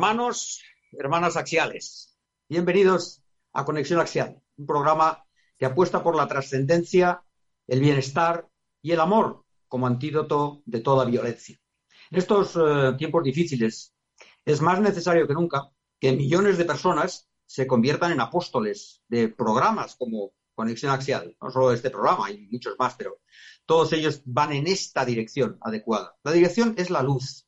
Hermanos, hermanas axiales, bienvenidos a Conexión Axial, un programa que apuesta por la trascendencia, el bienestar y el amor como antídoto de toda violencia. En estos eh, tiempos difíciles es más necesario que nunca que millones de personas se conviertan en apóstoles de programas como Conexión Axial, no solo este programa, hay muchos más, pero todos ellos van en esta dirección adecuada. La dirección es la luz,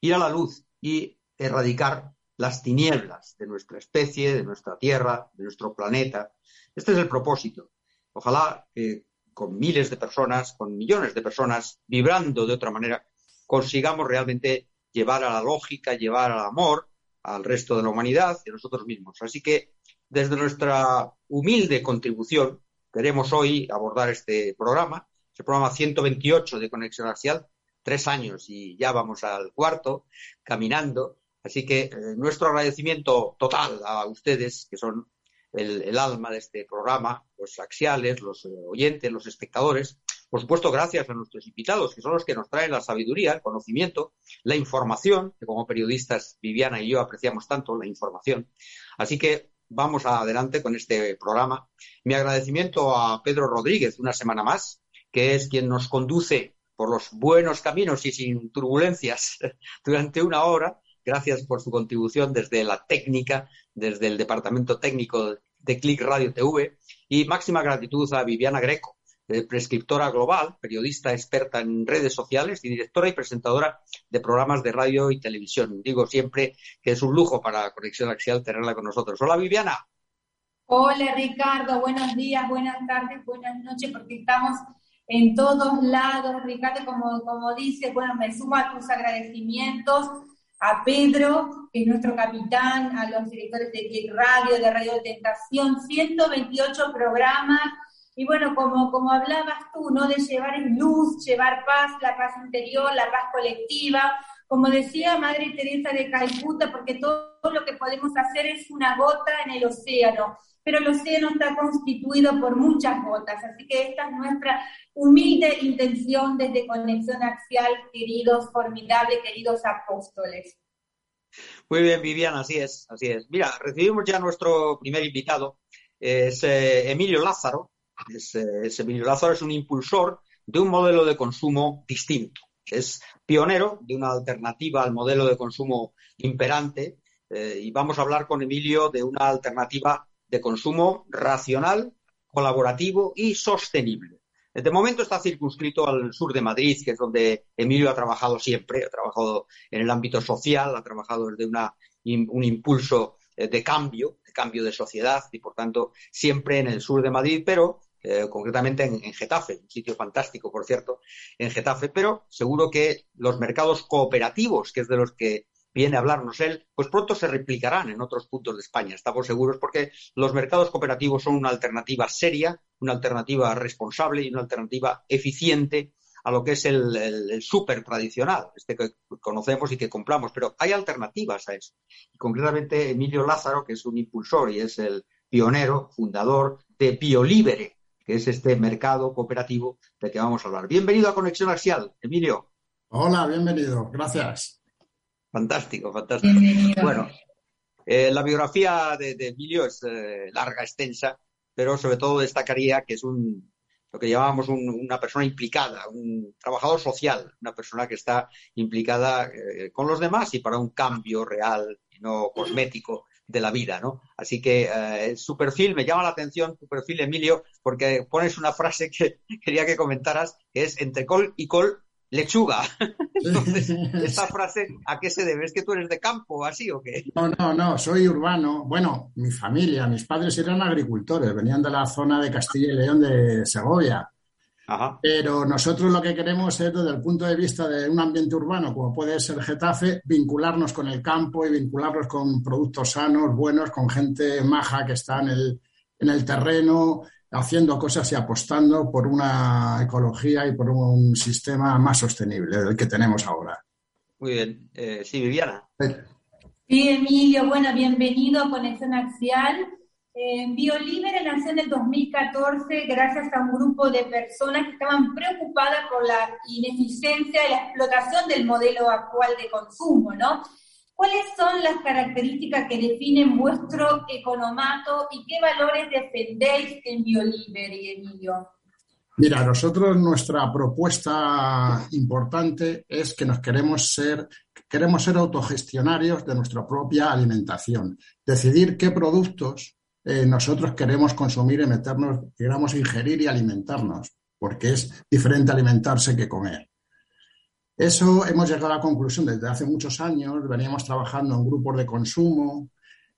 ir a la luz y erradicar las tinieblas de nuestra especie, de nuestra Tierra, de nuestro planeta. Este es el propósito. Ojalá que con miles de personas, con millones de personas, vibrando de otra manera, consigamos realmente llevar a la lógica, llevar al amor al resto de la humanidad y a nosotros mismos. Así que desde nuestra humilde contribución queremos hoy abordar este programa, el programa 128 de Conexión Axial, tres años y ya vamos al cuarto, caminando, Así que eh, nuestro agradecimiento total a ustedes, que son el, alma de este programa, los axiales, los eh, oyentes, los espectadores. Por supuesto, gracias a nuestros invitados, que son los que nos traen la sabiduría, el conocimiento, la información, que como periodistas Viviana y yo apreciamos tanto la información. Así que vamos adelante con este programa. Mi agradecimiento a Pedro Rodríguez una semana más, que es quien nos conduce por los buenos caminos y sin turbulencias durante una hora Gracias por su contribución desde la técnica, desde el departamento técnico de Click Radio TV y máxima gratitud a Viviana Greco, eh, prescriptora global, periodista experta en redes sociales y directora y presentadora de programas de radio y televisión. Digo siempre que es un lujo para Conexión Axial tenerla con nosotros. Hola Viviana. Hola Ricardo, buenos días, buenas tardes, buenas noches, porque estamos en todos lados. Ricardo, como, como dice, bueno, me sumo a tus agradecimientos a Pedro, que es nuestro capitán, a los directores de Radio, de Radio Tentación, 128 programas. Y bueno, como, como hablabas tú, ¿no? De llevar luz, llevar paz, la paz interior, la paz colectiva. Como decía Madre Teresa de Calcuta, porque todo lo que podemos hacer es una gota en el océano pero el océano está constituido por muchas gotas, así que esta es nuestra humilde intención desde Conexión Axial, queridos formidables, queridos apóstoles. Muy bien, Viviana, así es, así es. Mira, recibimos ya nuestro primer invitado, es eh, Emilio Lázaro. Es, eh, Emilio Lázaro es un impulsor de un modelo de consumo distinto. Es pionero de una alternativa al modelo de consumo imperante eh, y vamos a hablar con Emilio de una alternativa de consumo racional, colaborativo y sostenible. De momento está circunscrito al sur de Madrid, que es donde Emilio ha trabajado siempre, ha trabajado en el ámbito social, ha trabajado desde una, un impulso eh, de cambio, de cambio de sociedad y por tanto siempre en el sur de Madrid, pero eh, concretamente en, en, Getafe, un sitio fantástico, por cierto, en Getafe, pero seguro que los mercados cooperativos, que es de los que viene a hablarnos él, pues pronto se replicarán en otros puntos de España, estamos seguros, porque los mercados cooperativos son una alternativa seria, una alternativa responsable y una alternativa eficiente a lo que es el, el, súper tradicional, este que conocemos y que compramos, pero hay alternativas a eso. Y concretamente Emilio Lázaro, que es un impulsor y es el pionero, fundador de Biolibere, que es este mercado cooperativo del que vamos a hablar. Bienvenido a Conexión Axial, Emilio. Hola, bienvenido, gracias. Fantástico, fantástico. Bueno, eh, la biografía de, Emilio es eh, larga, extensa, pero sobre todo destacaría que es un lo que llamamos una persona implicada, un trabajador social, una persona que está implicada eh, con los demás y para un cambio real y no cosmético de la vida, ¿no? Así que su perfil me llama la atención, tu perfil, Emilio, porque pones una frase que quería que comentaras, que es entre col y col lechuga. Entonces, esta frase, ¿a qué se debe? ¿Es que tú eres de campo así o qué? No, no, no, soy urbano. Bueno, mi familia, mis padres eran agricultores, venían de la zona de Castilla y León de Segovia. Pero nosotros lo que queremos es, desde el punto de vista de un ambiente urbano, como puede ser Getafe, vincularnos con el campo y vincularnos con productos sanos, buenos, con gente maja que está en el, en el terreno, haciendo cosas y apostando por una ecología y por un sistema más sostenible del que tenemos ahora. Muy bien. Eh, sí, Viviana. Sí, Emilio. Bueno, bienvenido a Conexión Axial. Eh, BioLibre nació en el 2014 gracias a un grupo de personas que estaban preocupadas por la ineficiencia y la explotación del modelo actual de consumo, ¿no? ¿Cuáles son las características que definen vuestro economato y qué valores defendéis en Bioliber y Emilio? Mira, nosotros nuestra propuesta importante es que nos queremos ser, queremos ser autogestionarios de nuestra propia alimentación, decidir qué productos eh, nosotros queremos consumir y meternos, queramos ingerir y alimentarnos, porque es diferente alimentarse que comer. Eso hemos llegado a la conclusión desde hace muchos años, veníamos trabajando en grupos de consumo,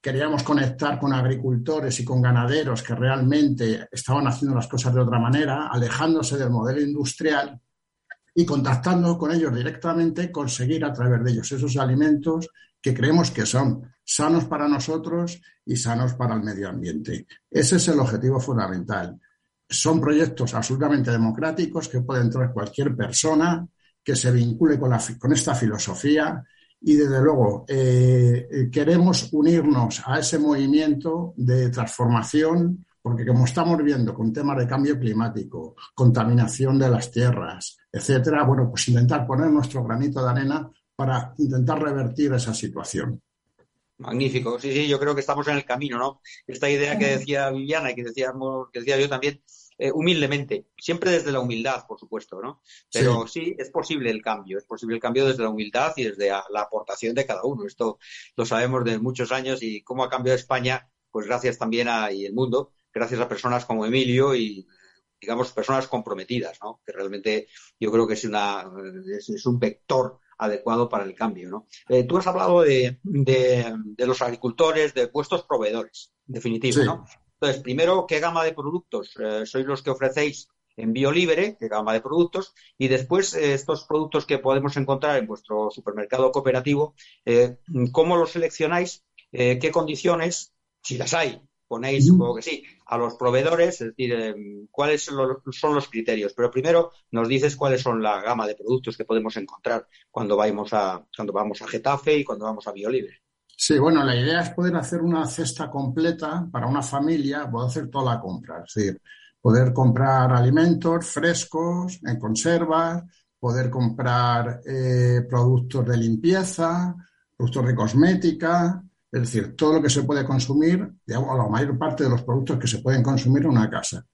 queríamos conectar con agricultores y con ganaderos que realmente estaban haciendo las cosas de otra manera, alejándose del modelo industrial y contactando con ellos directamente, conseguir a través de ellos esos alimentos que creemos que son sanos para nosotros y sanos para el medio ambiente. Ese es el objetivo fundamental. Son proyectos absolutamente democráticos que puede entrar cualquier persona que se vincule con, con esta filosofía y desde luego eh, eh, queremos unirnos a ese movimiento de transformación porque como estamos viendo con temas de cambio climático, contaminación de las tierras, etcétera, bueno, pues intentar poner nuestro granito de arena para intentar revertir esa situación. Magnífico, sí, sí, yo creo que estamos en el camino, ¿no? Esta idea que decía Viviana y que decíamos, que decía yo también, eh, humildemente, siempre desde la humildad, por supuesto, ¿no? Pero sí. es posible el cambio, es posible el cambio desde la humildad y desde la aportación de cada uno. Esto lo sabemos de muchos años y cómo ha cambiado España, pues gracias también a, y el mundo, gracias a personas como Emilio y digamos personas comprometidas, ¿no? Que realmente yo creo que es una es, un vector adecuado para el cambio, ¿no? Eh, tú has hablado de, los agricultores, de puestos proveedores, definitivo, ¿no? Entonces, primero, ¿qué gama de productos eh, sois los que ofrecéis en BioLibre, qué gama de productos? Y después, eh, estos productos que podemos encontrar en vuestro supermercado cooperativo, eh, ¿cómo los seleccionáis? ¿Qué condiciones, si las hay, ponéis, supongo que sí, a los proveedores? Es decir, ¿cuáles son los criterios? Pero primero nos dices cuáles son la gama de productos que podemos encontrar cuando vamos a, cuando vamos a Getafe y cuando vamos a BioLibre. Sí, bueno, la idea es poder hacer una cesta completa para una familia, poder hacer toda la compra, es decir, poder comprar alimentos frescos, en conservas, poder comprar eh, productos de limpieza, productos de cosmética, es decir, todo lo que se puede consumir, digamos, la mayor parte de los productos que se pueden consumir en una casa.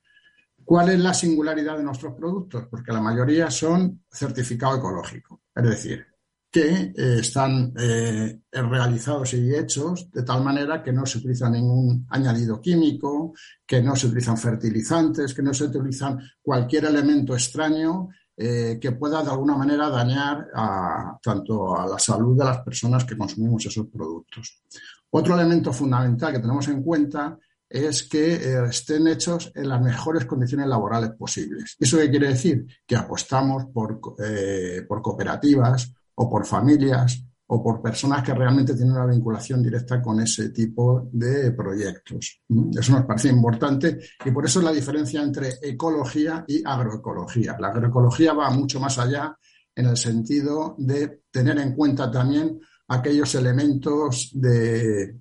¿Cuál es la singularidad de nuestros productos? Porque la mayoría son certificado ecológico, es decir, que eh, están eh, realizados y hechos de tal manera que no se utiliza ningún añadido químico, que no se utilizan fertilizantes, que no se utilizan cualquier elemento extraño eh, que pueda de alguna manera dañar a, tanto a la salud de las personas que consumimos esos productos. Otro elemento fundamental que tenemos en cuenta es que estén hechos en las mejores condiciones laborales posibles. ¿Eso qué quiere decir? Que apostamos por, por cooperativas, o por familias o por personas que realmente tienen una vinculación directa con ese tipo de proyectos. ¿Mm? Eso nos parece importante y por eso es la diferencia entre ecología y agroecología. La agroecología va mucho más allá en el sentido de tener en cuenta también aquellos elementos de,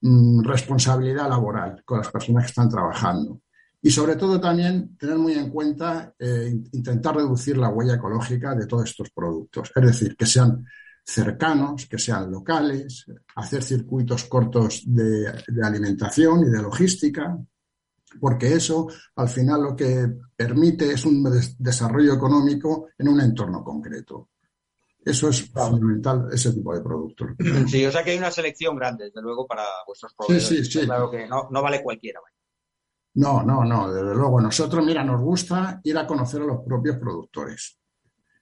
mm, responsabilidad laboral con las personas que están trabajando. Y sobre todo también tener muy en cuenta eh, intentar reducir la huella ecológica de todos estos productos. Es decir, que sean cercanos, que sean locales, hacer circuitos cortos de, alimentación y de logística, porque eso al final lo que permite es un desarrollo económico en un entorno concreto. Eso es fundamental, ese tipo de productos. Sí, o sea que hay una selección grande, desde luego, para vuestros proveedores. Sí, sí, sí. Claro que no, no vale cualquiera. No, no, no, desde luego. Nosotros, mira, nos gusta ir a conocer a los propios productores.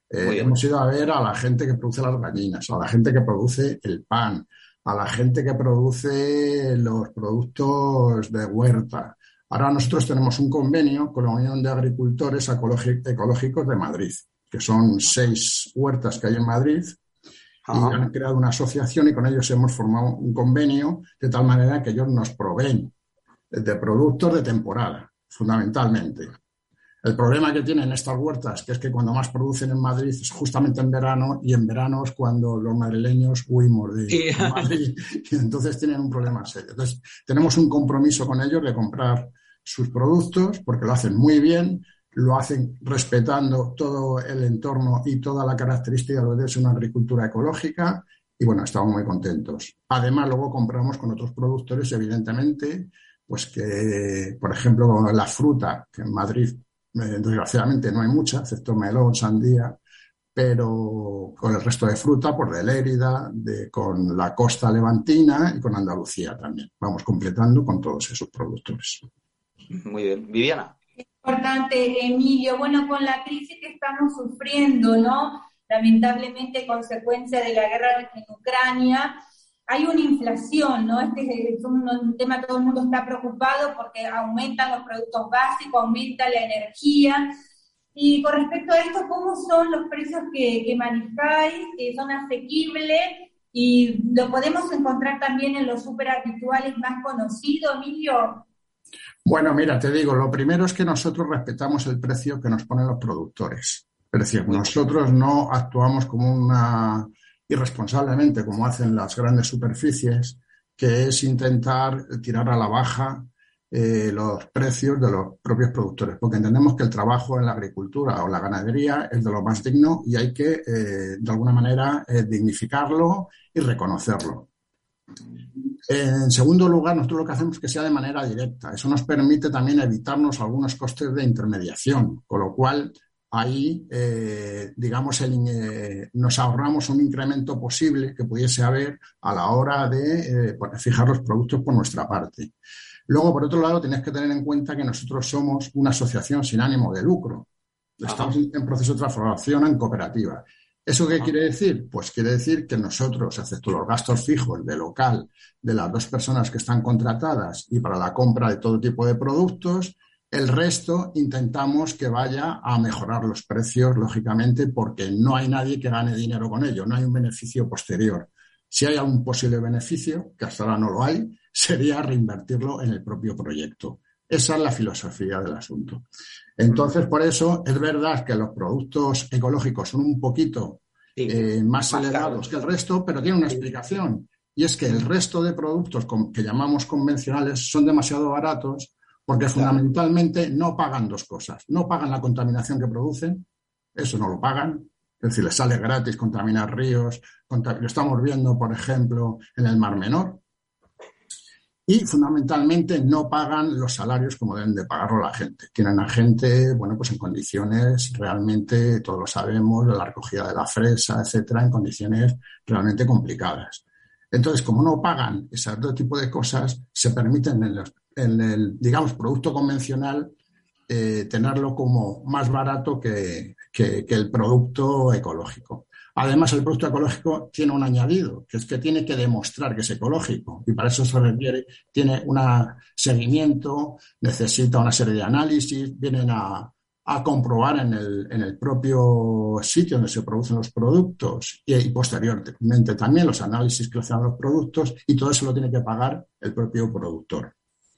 Eh, hemos ido a ver a la gente que produce las gallinas, a la gente que produce el pan, a la gente que produce los productos de huerta. Ahora nosotros tenemos un convenio con la Unión de Agricultores Ecológicos de Madrid, que son seis huertas que hay en Madrid, y han creado una asociación y con ellos hemos formado un convenio de tal manera que ellos nos proveen de productos de temporada, fundamentalmente. El problema que tienen estas huertas, que es que cuando más producen en Madrid es justamente en verano, y en verano es cuando los madrileños huimos de, Madrid, y entonces tienen un problema serio. Entonces, tenemos un compromiso con ellos de comprar sus productos, porque lo hacen muy bien, lo hacen respetando todo el entorno y toda la característica de lo que es una agricultura ecológica, y bueno, estamos muy contentos. Además, luego compramos con otros productores, evidentemente, pues que, por ejemplo, la fruta, que en Madrid eh, desgraciadamente no hay mucha, excepto melón, sandía, pero con el resto de fruta, por de Lérida, de, con la costa levantina y con Andalucía también. Vamos completando con todos esos productores. Muy bien. Viviana. Importante, Emilio. Bueno, con la crisis que estamos sufriendo, ¿no? lamentablemente consecuencia de la guerra en Ucrania. Hay una inflación, ¿no? Este es un, tema que todo el mundo está preocupado porque aumentan los productos básicos, aumenta la energía. Y con respecto a esto, ¿cómo son los precios que, que manejáis? ¿Son asequibles? ¿Y lo podemos encontrar también en los super habituales más conocidos, Emilio? Bueno, mira, te digo, lo primero es que nosotros respetamos el precio que nos ponen los productores. Es decir, nosotros no actuamos como una irresponsablemente como hacen las grandes superficies, que es intentar tirar a la baja eh, los precios de los propios productores, porque entendemos que el trabajo en la agricultura o la ganadería es de lo más digno y hay que, eh, de alguna manera, eh, dignificarlo y reconocerlo. En segundo lugar, nosotros lo que hacemos es que sea de manera directa. Eso nos permite también evitarnos algunos costes de intermediación, con lo cual ahí, eh, digamos, eh, nos ahorramos un incremento posible que pudiese haber a la hora de eh, fijar los productos por nuestra parte. Luego, por otro lado, tienes que tener en cuenta que nosotros somos una asociación sin ánimo de lucro. Estamos en proceso de transformación en cooperativa. ¿Eso qué quiere decir? Pues quiere decir que nosotros, excepto los gastos fijos de local de las dos personas que están contratadas y para la compra de todo tipo de productos, el resto intentamos que vaya a mejorar los precios, lógicamente, porque no hay nadie que gane dinero con ello, no hay un beneficio posterior. Si hay algún posible beneficio, que hasta ahora no lo hay, sería reinvertirlo en el propio proyecto. Esa es la filosofía del asunto. Entonces, por eso es verdad que los productos ecológicos son un poquito eh, más, elevados que el resto, pero tiene una explicación. Y es que el resto de productos que llamamos convencionales son demasiado baratos porque fundamentalmente no pagan dos cosas. No pagan la contaminación que producen, eso no lo pagan. Es decir, les sale gratis contaminar ríos. lo estamos viendo, por ejemplo, en el Mar Menor. Y fundamentalmente no pagan los salarios como deben de pagarlo la gente. Tienen a gente, bueno, pues en condiciones realmente, todos lo sabemos, la recogida de la fresa, etcétera, en condiciones realmente complicadas. Entonces, como no pagan ese dos tipo de cosas, se permiten en los, en el, digamos, producto convencional, eh, tenerlo como más barato que, el producto ecológico. Además, el producto ecológico tiene un añadido, que es que tiene que demostrar que es ecológico y para eso se requiere, tiene un seguimiento, necesita una serie de análisis, vienen a, comprobar en el, propio sitio donde se producen los productos y, posteriormente también los análisis que hacen los productos y todo eso lo tiene que pagar el propio productor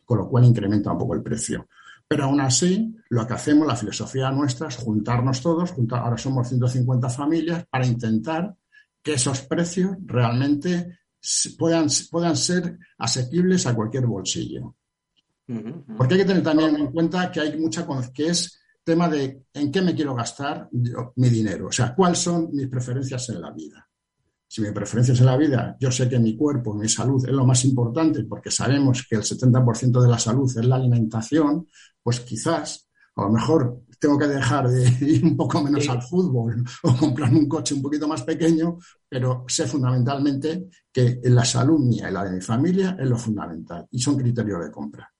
con lo cual incrementa un poco el precio. Pero aún así, lo que hacemos, la filosofía nuestra es juntarnos todos, ahora somos 150 familias, para intentar que esos precios realmente puedan, puedan ser asequibles a cualquier bolsillo. Porque hay que tener también en cuenta que hay mucha que es tema de en qué me quiero gastar mi dinero, o sea, cuáles son mis preferencias en la vida si mi preferencia es en la vida, yo sé que mi cuerpo, mi salud es lo más importante porque sabemos que el 70% de la salud es la alimentación, pues quizás a lo mejor tengo que dejar de ir un poco menos al fútbol o comprar un coche un poquito más pequeño, pero sé fundamentalmente que la salud mía y la de mi familia es lo fundamental y son criterios de compra.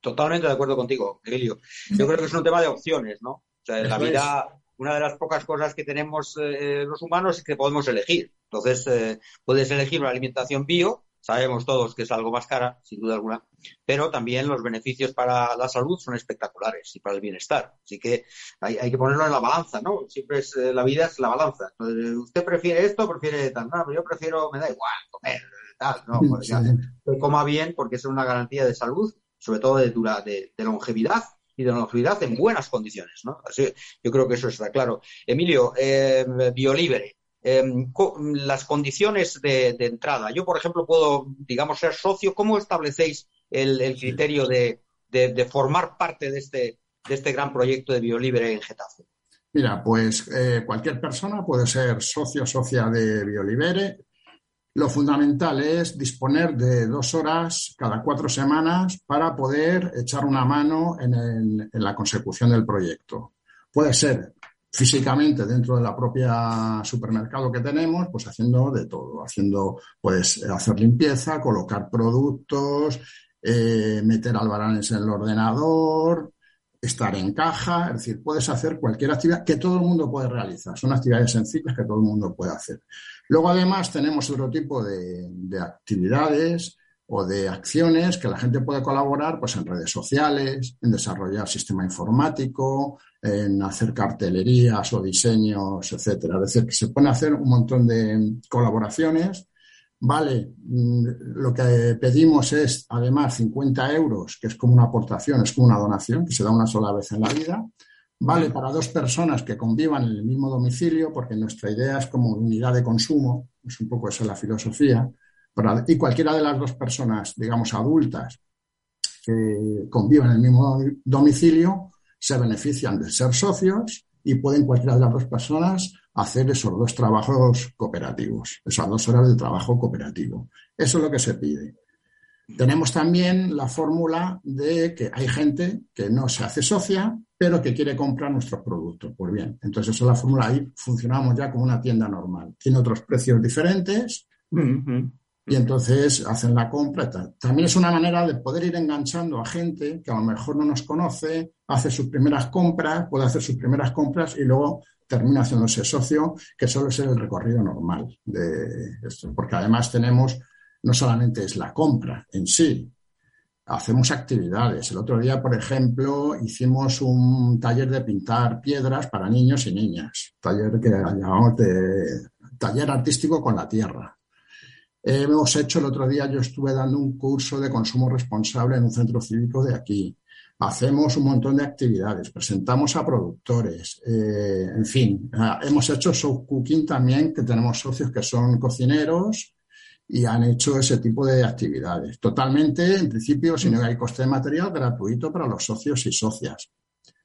Totalmente de acuerdo contigo, Emilio. Yo creo que es un tema de opciones, ¿no? O sea, en la vida, una de las pocas cosas que tenemos eh, los humanos es que podemos elegir. Entonces, eh, puedes elegir una alimentación bio, sabemos todos que es algo más cara, sin duda alguna, pero también los beneficios para la salud son espectaculares y para el bienestar. Así que hay, que ponerlo en la balanza, ¿no? Siempre es, eh, la vida es la balanza. ¿Usted prefiere esto o prefiere tal? No, yo prefiero, me da igual, comer, tal, ¿no? Pues que coma bien porque es una garantía de salud, sobre todo de, dura, de, longevidad y de longevidad en buenas condiciones, ¿no? Así, yo creo que eso está claro. Emilio, eh, Biolibre, Em, las condiciones de, entrada. Yo, por ejemplo, puedo, digamos, ser socio. ¿Cómo establecéis el, criterio de, formar parte de este, de este gran proyecto de Biolibre en Getafe? Mira, pues eh, cualquier persona puede ser socio o socia de Biolibere. lo fundamental es disponer de dos horas cada cuatro semanas para poder echar una mano en, la consecución del proyecto. Puede ser físicamente dentro de la propia supermercado que tenemos, pues haciendo de todo, haciendo, pues hacer limpieza, colocar productos, eh, meter albaranes en el ordenador, estar en caja, es decir, puedes hacer cualquier actividad que todo el mundo puede realizar. Son actividades sencillas que todo el mundo puede hacer. Luego, además, tenemos otro tipo de, actividades o de acciones que la gente puede colaborar pues, en redes sociales, en desarrollar sistema informático, en hacer cartelerías o diseños, etcétera. Es decir, que se pueden hacer un montón de colaboraciones. Vale, mm, lo que pedimos es además 50 euros, que es como una aportación, es como una donación que se da una sola vez en la vida. Vale para dos personas que convivan en el mismo domicilio, porque nuestra idea es como unidad de consumo, es un poco esa la filosofía. Y cualquiera de las dos personas, digamos, adultas, que convivan en el mismo domicilio, se benefician de ser socios y pueden cualquiera de las dos personas hacer esos dos trabajos cooperativos, esas dos horas de trabajo cooperativo. Eso es lo que se pide. Tenemos también la fórmula de que hay gente que no se hace socia, pero que quiere comprar nuestros productos. Pues bien, entonces esa es la fórmula. Ahí funcionamos ya como una tienda normal. Tiene otros precios diferentes y entonces hacen la compra. También es una manera de poder ir enganchando a gente que a lo mejor no nos conoce, hace sus primeras compras, puede hacer sus primeras compras y luego termina haciéndose socio, que solo es el recorrido normal de esto. Porque además tenemos, no solamente es la compra en sí, hacemos actividades. El otro día, por ejemplo, hicimos un taller de pintar piedras para niños y niñas, taller que llamamos de taller artístico con la tierra. Hemos hecho el otro día, yo estuve dando un curso de consumo responsable en un centro cívico de aquí. Hacemos un montón de actividades, presentamos a productores, eh, en fin, hemos hecho show cooking también, que tenemos socios que son cocineros, y han hecho ese tipo de actividades. Totalmente, en principio, si no hay coste de material, gratuito para los socios y socias.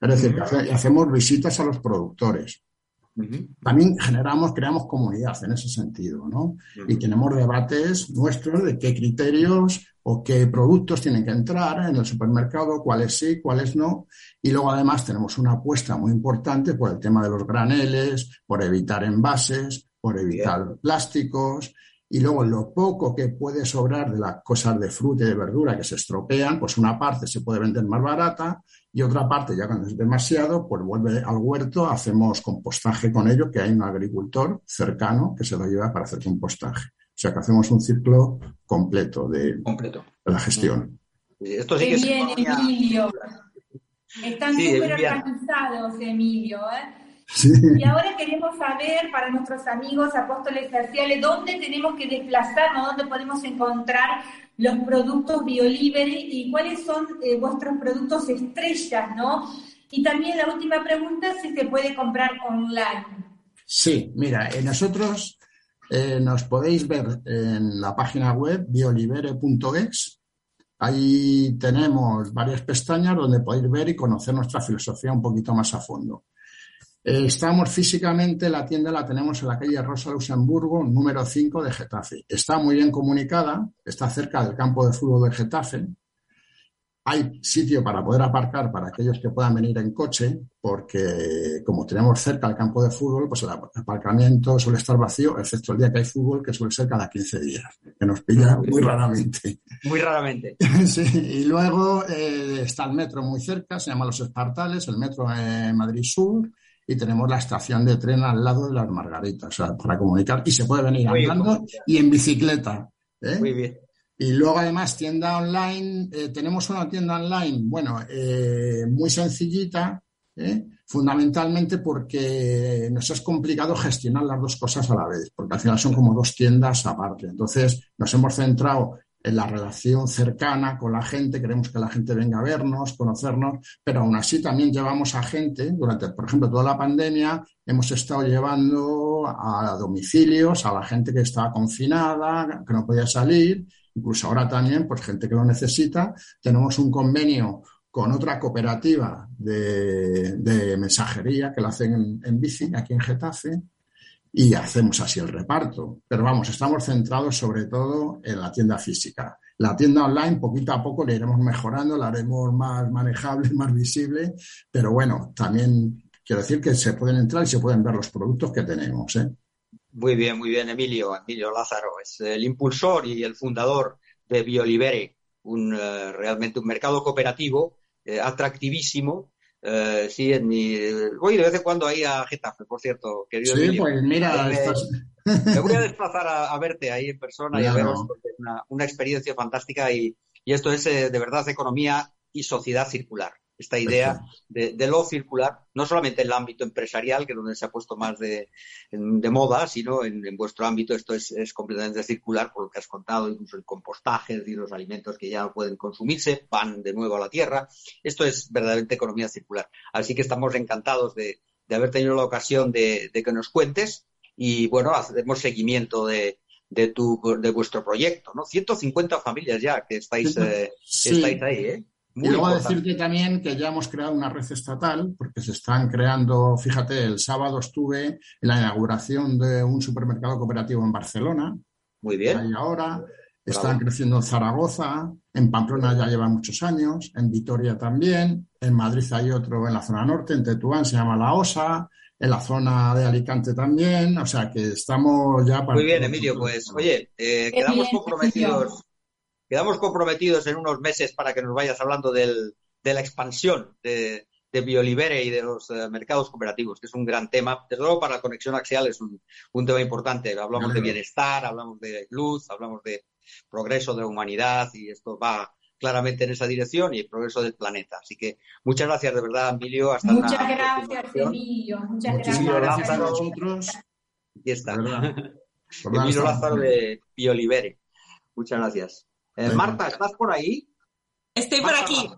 Es decir, que hacemos visitas a los productores. También generamos, creamos comunidad en ese sentido, ¿no? Y tenemos debates nuestros de qué criterios o qué productos tienen que entrar en el supermercado, cuáles sí, cuáles no. Y luego además tenemos una apuesta muy importante por el tema de los graneles, por evitar envases, por evitar plásticos y luego lo poco que puede sobrar de las cosas de fruta y de verdura que se estropean, pues una parte se puede vender más barata y otra parte, ya cuando es demasiado, pues vuelve al huerto, hacemos compostaje con ello, que hay un agricultor cercano que se lo lleva para hacer compostaje. O sea que hacemos un ciclo completo de, completo. de la gestión. Esto sí que bien, Emilio. Están súper organizados, Emilio. ¿eh? Y ahora queremos saber para nuestros amigos apóstoles terciales dónde tenemos que desplazarnos, dónde podemos encontrar los productos BioLibre y cuáles son eh, vuestros productos estrellas, ¿no? Y también la última pregunta, si se puede comprar online. Sí, mira, eh, nosotros eh, nos podéis ver en la página web biolibere.ex. Ahí tenemos varias pestañas donde podéis ver y conocer nuestra filosofía un poquito más a fondo. Eh, estamos físicamente, la tienda la tenemos en la calle Rosa Luxemburgo, número 5 de Getafe. Está muy bien comunicada, está cerca del campo de fútbol de Getafe. Hay sitio para poder aparcar para aquellos que puedan venir en coche, porque como tenemos cerca el campo de fútbol, pues el aparcamiento suele estar vacío, excepto el día que hay fútbol, que suele ser cada 15 días, que nos pilla muy raramente. Muy raramente. sí, y luego eh, está el metro muy cerca, se llama Los Espartales, el metro en Madrid Sur, y tenemos la estación de tren al lado de las Margaritas, o sea, para comunicar. Y se puede venir andando y en bicicleta. ¿eh? Muy bien. Y luego además tienda online, eh, tenemos una tienda online, bueno, eh, muy sencillita, fundamentalmente porque nos es complicado gestionar las dos cosas a la vez, porque al final son como dos tiendas aparte. Entonces nos hemos centrado en la relación cercana con la gente, queremos que la gente venga a vernos, conocernos, pero aún así también llevamos a gente, durante, por ejemplo, toda la pandemia, hemos estado llevando a domicilios a la gente que estaba confinada, que no podía salir, incluso ahora también, pues gente que lo necesita. Tenemos un convenio con otra cooperativa de, mensajería que lo hacen en, en bici aquí en Getafe y hacemos así el reparto. Pero vamos, estamos centrados sobre todo en la tienda física. La tienda online, poquito a poco, la iremos mejorando, la haremos más manejable, más visible, pero bueno, también quiero decir que se pueden entrar y se pueden ver los productos que tenemos. ¿eh? Muy bien, muy bien, Emilio, Emilio Lázaro, es el impulsor y el fundador de Biolibere, un, eh, realmente un mercado cooperativo eh, atractivísimo eh, sí, en mi. Voy de vez en cuando ahí a Getafe, por cierto, querido. Sí, pues mira. Me, voy a desplazar a, verte ahí en persona y a veros, una, experiencia fantástica y, y esto es eh, de verdad economía y sociedad circular esta idea de, lo circular, no solamente en el ámbito empresarial, que es donde se ha puesto más de, moda, sino en, vuestro ámbito esto es, completamente circular, por lo que has contado, incluso el compostaje, es los alimentos que ya pueden consumirse van de nuevo a la tierra. Esto es verdaderamente economía circular. Así que estamos encantados de, haber tenido la ocasión de, que nos cuentes y, bueno, hacemos seguimiento de, tu, de vuestro proyecto, ¿no? 150 familias ya que estáis, eh, estáis ahí, ¿eh? Y luego decirte también que ya hemos creado una red estatal, porque se están creando, fíjate, el sábado estuve en la inauguración de un supermercado cooperativo en Barcelona. Muy bien. Ahí ahora. Están creciendo en Zaragoza, en Pamplona ya lleva muchos años, en Vitoria también, en Madrid hay otro en la zona norte, en Tetuán se llama La Osa, en la zona de Alicante también, o sea que estamos ya para... Muy bien, Emilio, pues oye, eh, quedamos comprometidos quedamos comprometidos en unos meses para que nos vayas hablando del, de la expansión de, de Biolibere y de los eh, mercados cooperativos, que es un gran tema. Desde luego, para la conexión axial es un, un tema importante. Hablamos de bienestar, hablamos de luz, hablamos de progreso de la humanidad y esto va claramente en esa dirección y el progreso del planeta. Así que muchas gracias de verdad, Emilio. Hasta muchas gracias, Emilio. Muchas gracias. gracias a vosotros. Aquí está. Emilio Lázaro de Biolibere. Muchas gracias. Eh, Marta, ¿estás por ahí? Estoy por aquí.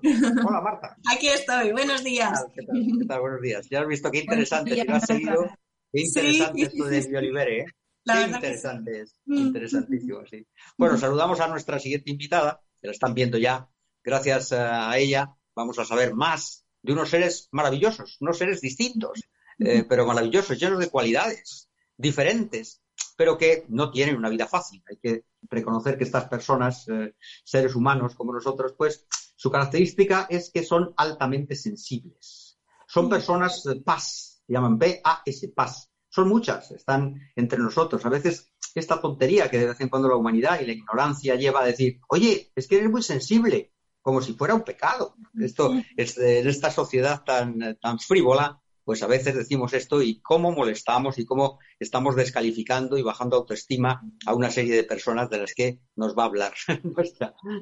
Hola, Marta. Aquí estoy. Buenos días. ¿Qué tal? Buenos días. Ya has visto qué interesante, si lo has seguido. Qué interesante esto de Biolivere, ¿eh? qué interesante es. Mm. Interesantísimo, sí. Bueno, saludamos a nuestra siguiente invitada, que la están viendo ya. Gracias a ella vamos a saber más de unos seres maravillosos, unos seres distintos, eh, pero maravillosos, llenos de cualidades diferentes, pero que no tienen una vida fácil. Hay que reconocer que estas personas, eh, seres humanos como nosotros, pues su característica es que son altamente sensibles. Son personas eh, paz, se llaman P-A-S, paz. Son muchas, están entre nosotros. A veces esta tontería que de vez en cuando la humanidad y la ignorancia lleva a decir, oye, es que eres muy sensible, como si fuera un pecado. Esto es en esta sociedad tan, tan frívola, pues a veces decimos esto y cómo molestamos y cómo estamos descalificando y bajando autoestima a una serie de personas de las que nos va a hablar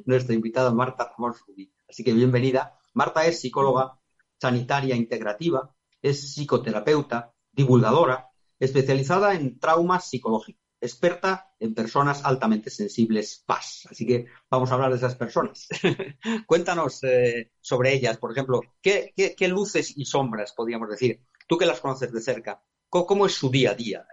nuestra, invitada Marta Ramón Así que bienvenida. Marta es psicóloga sanitaria integrativa, es psicoterapeuta, divulgadora, especializada en traumas psicológicos, experta en personas altamente sensibles PAS. Así que vamos a hablar de esas personas. Cuéntanos eh, sobre ellas, por ejemplo, ¿qué, luces y sombras podríamos decir? Tú que las conoces de cerca, ¿cómo, es su día a día?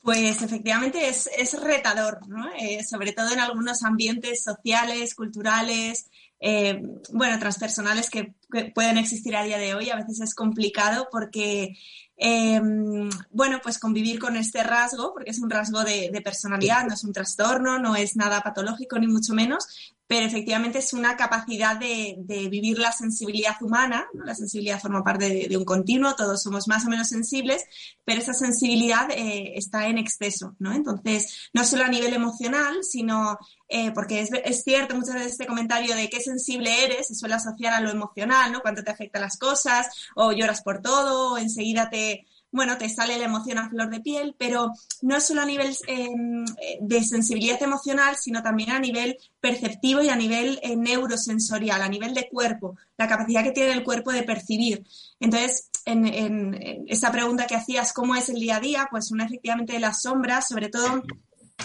Pues efectivamente es, retador, ¿no? Eh, sobre todo en algunos ambientes sociales, culturales, eh, bueno, transpersonales que, pueden existir a día de hoy. A veces es complicado porque Em, bueno, pues convivir con este rasgo, porque es un rasgo de, personalidad, no es un trastorno, no es nada patológico, ni mucho menos, pero efectivamente es una capacidad de, vivir la sensibilidad humana. La sensibilidad forma parte de, un continuo, todos somos más o menos sensibles, pero esa sensibilidad eh, está en exceso, ¿no? Entonces, no solo a nivel emocional, sino eh, porque es, es, cierto muchas veces este comentario de qué sensible eres se suele asociar a lo emocional, ¿no? Cuánto te afectan las cosas, o lloras por todo, o enseguida te bueno, te sale la emoción a flor de piel, pero no solo a nivel em, de sensibilidad emocional, sino también a nivel perceptivo y a nivel eh, neurosensorial, a nivel de cuerpo, la capacidad que tiene el cuerpo de percibir. Entonces, en, esa pregunta que hacías, ¿cómo es el día a día? Pues una efectivamente de las sombras, sobre todo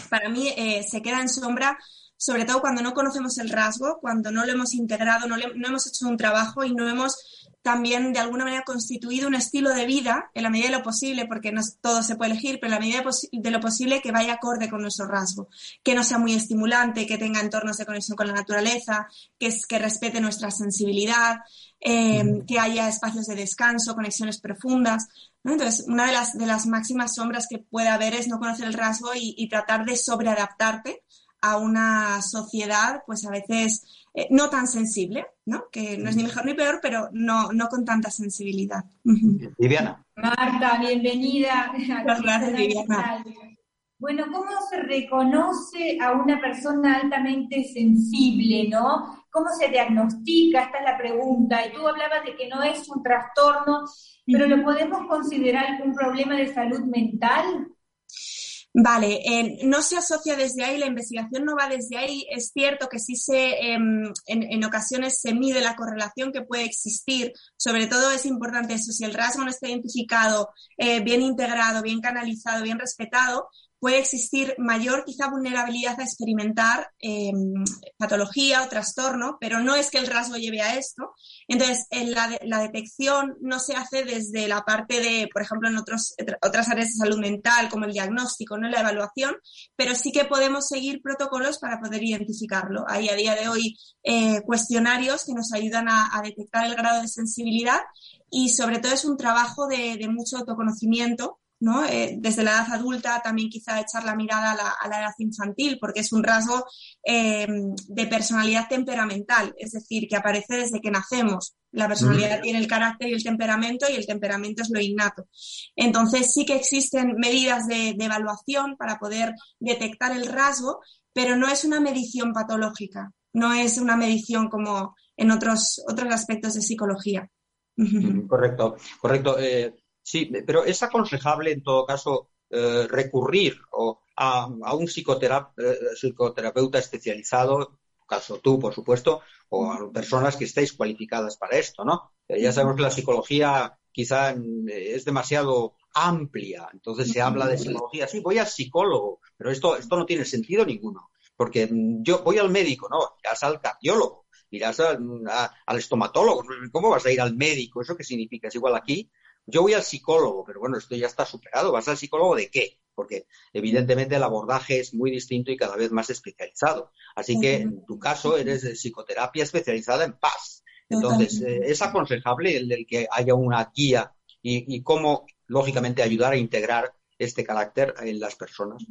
para mí, eh, se queda en sombra sobre todo cuando no conocemos el rasgo, cuando no lo hemos integrado, no, no hemos hecho un trabajo y no hemos también de alguna manera constituido un estilo de vida en la medida de lo posible, porque no todo se puede elegir, pero en la medida de, lo posible que vaya acorde con nuestro rasgo, que no sea muy estimulante, que tenga entornos de conexión con la naturaleza, que, es, que respete nuestra sensibilidad, eh, que haya espacios de descanso, conexiones profundas. Entonces, una de las, de las máximas sombras que puede haber es no conocer el rasgo y, tratar de sobreadaptarte a una sociedad, pues a veces eh, no tan sensible, ¿no? Que no es ni mejor ni peor, pero no, no con tanta sensibilidad. Viviana. Marta, bienvenida. Gracias, Viviana. Bueno, ¿cómo se reconoce a una persona altamente sensible, no? ¿Cómo se diagnostica? Esta es la pregunta. Y tú hablabas de que no es un trastorno, pero ¿lo podemos considerar un problema de salud mental? Vale, eh, no se asocia desde ahí, la investigación no va desde ahí. Es cierto que sí se, em, en, ocasiones se mide la correlación que puede existir. Sobre todo es importante eso, si el rasgo no está identificado, eh, bien integrado, bien canalizado, bien respetado, puede existir mayor quizá vulnerabilidad a experimentar em, patología o trastorno, pero no es que el rasgo lleve a esto. Entonces, en la, detección no se hace desde la parte de, por ejemplo, en otros, otras áreas de salud mental, como el diagnóstico, no la evaluación, pero sí que podemos seguir protocolos para poder identificarlo. Hay a día de hoy eh, cuestionarios que nos ayudan a, detectar el grado de sensibilidad y sobre todo es un trabajo de mucho autoconocimiento eh, desde la edad adulta también quizá echar la mirada a la, edad infantil, porque es un rasgo eh, de personalidad temperamental, es decir, que aparece desde que nacemos. La personalidad tiene el carácter y el temperamento y el temperamento es lo innato. Entonces sí que existen medidas de, evaluación para poder detectar el rasgo, pero no es una medición patológica, no es una medición como en otros, otros aspectos de psicología. Correcto, correcto. Eh, Sí, pero es aconsejable en todo caso eh, recurrir a, un eh, psicoterapeuta especializado, caso tú, por supuesto, o a personas que estéis cualificadas para esto, ¿no? Eh, ya sabemos que la psicología quizá es demasiado amplia, entonces se habla de psicología, sí, voy al psicólogo, pero esto, esto no tiene sentido ninguno, porque yo voy al médico, no, irás al cardiólogo, irás al estomatólogo, ¿cómo vas a ir al médico? ¿Eso qué significa? Es igual aquí, yo voy al psicólogo, pero bueno, esto ya está superado. ¿Vas al psicólogo de qué? Porque evidentemente el abordaje es muy distinto y cada vez más especializado. Así que en tu caso eres de psicoterapia especializada en paz. Entonces, eh, es aconsejable el, que haya una guía y, y cómo, lógicamente, ayudar a integrar este carácter en las personas.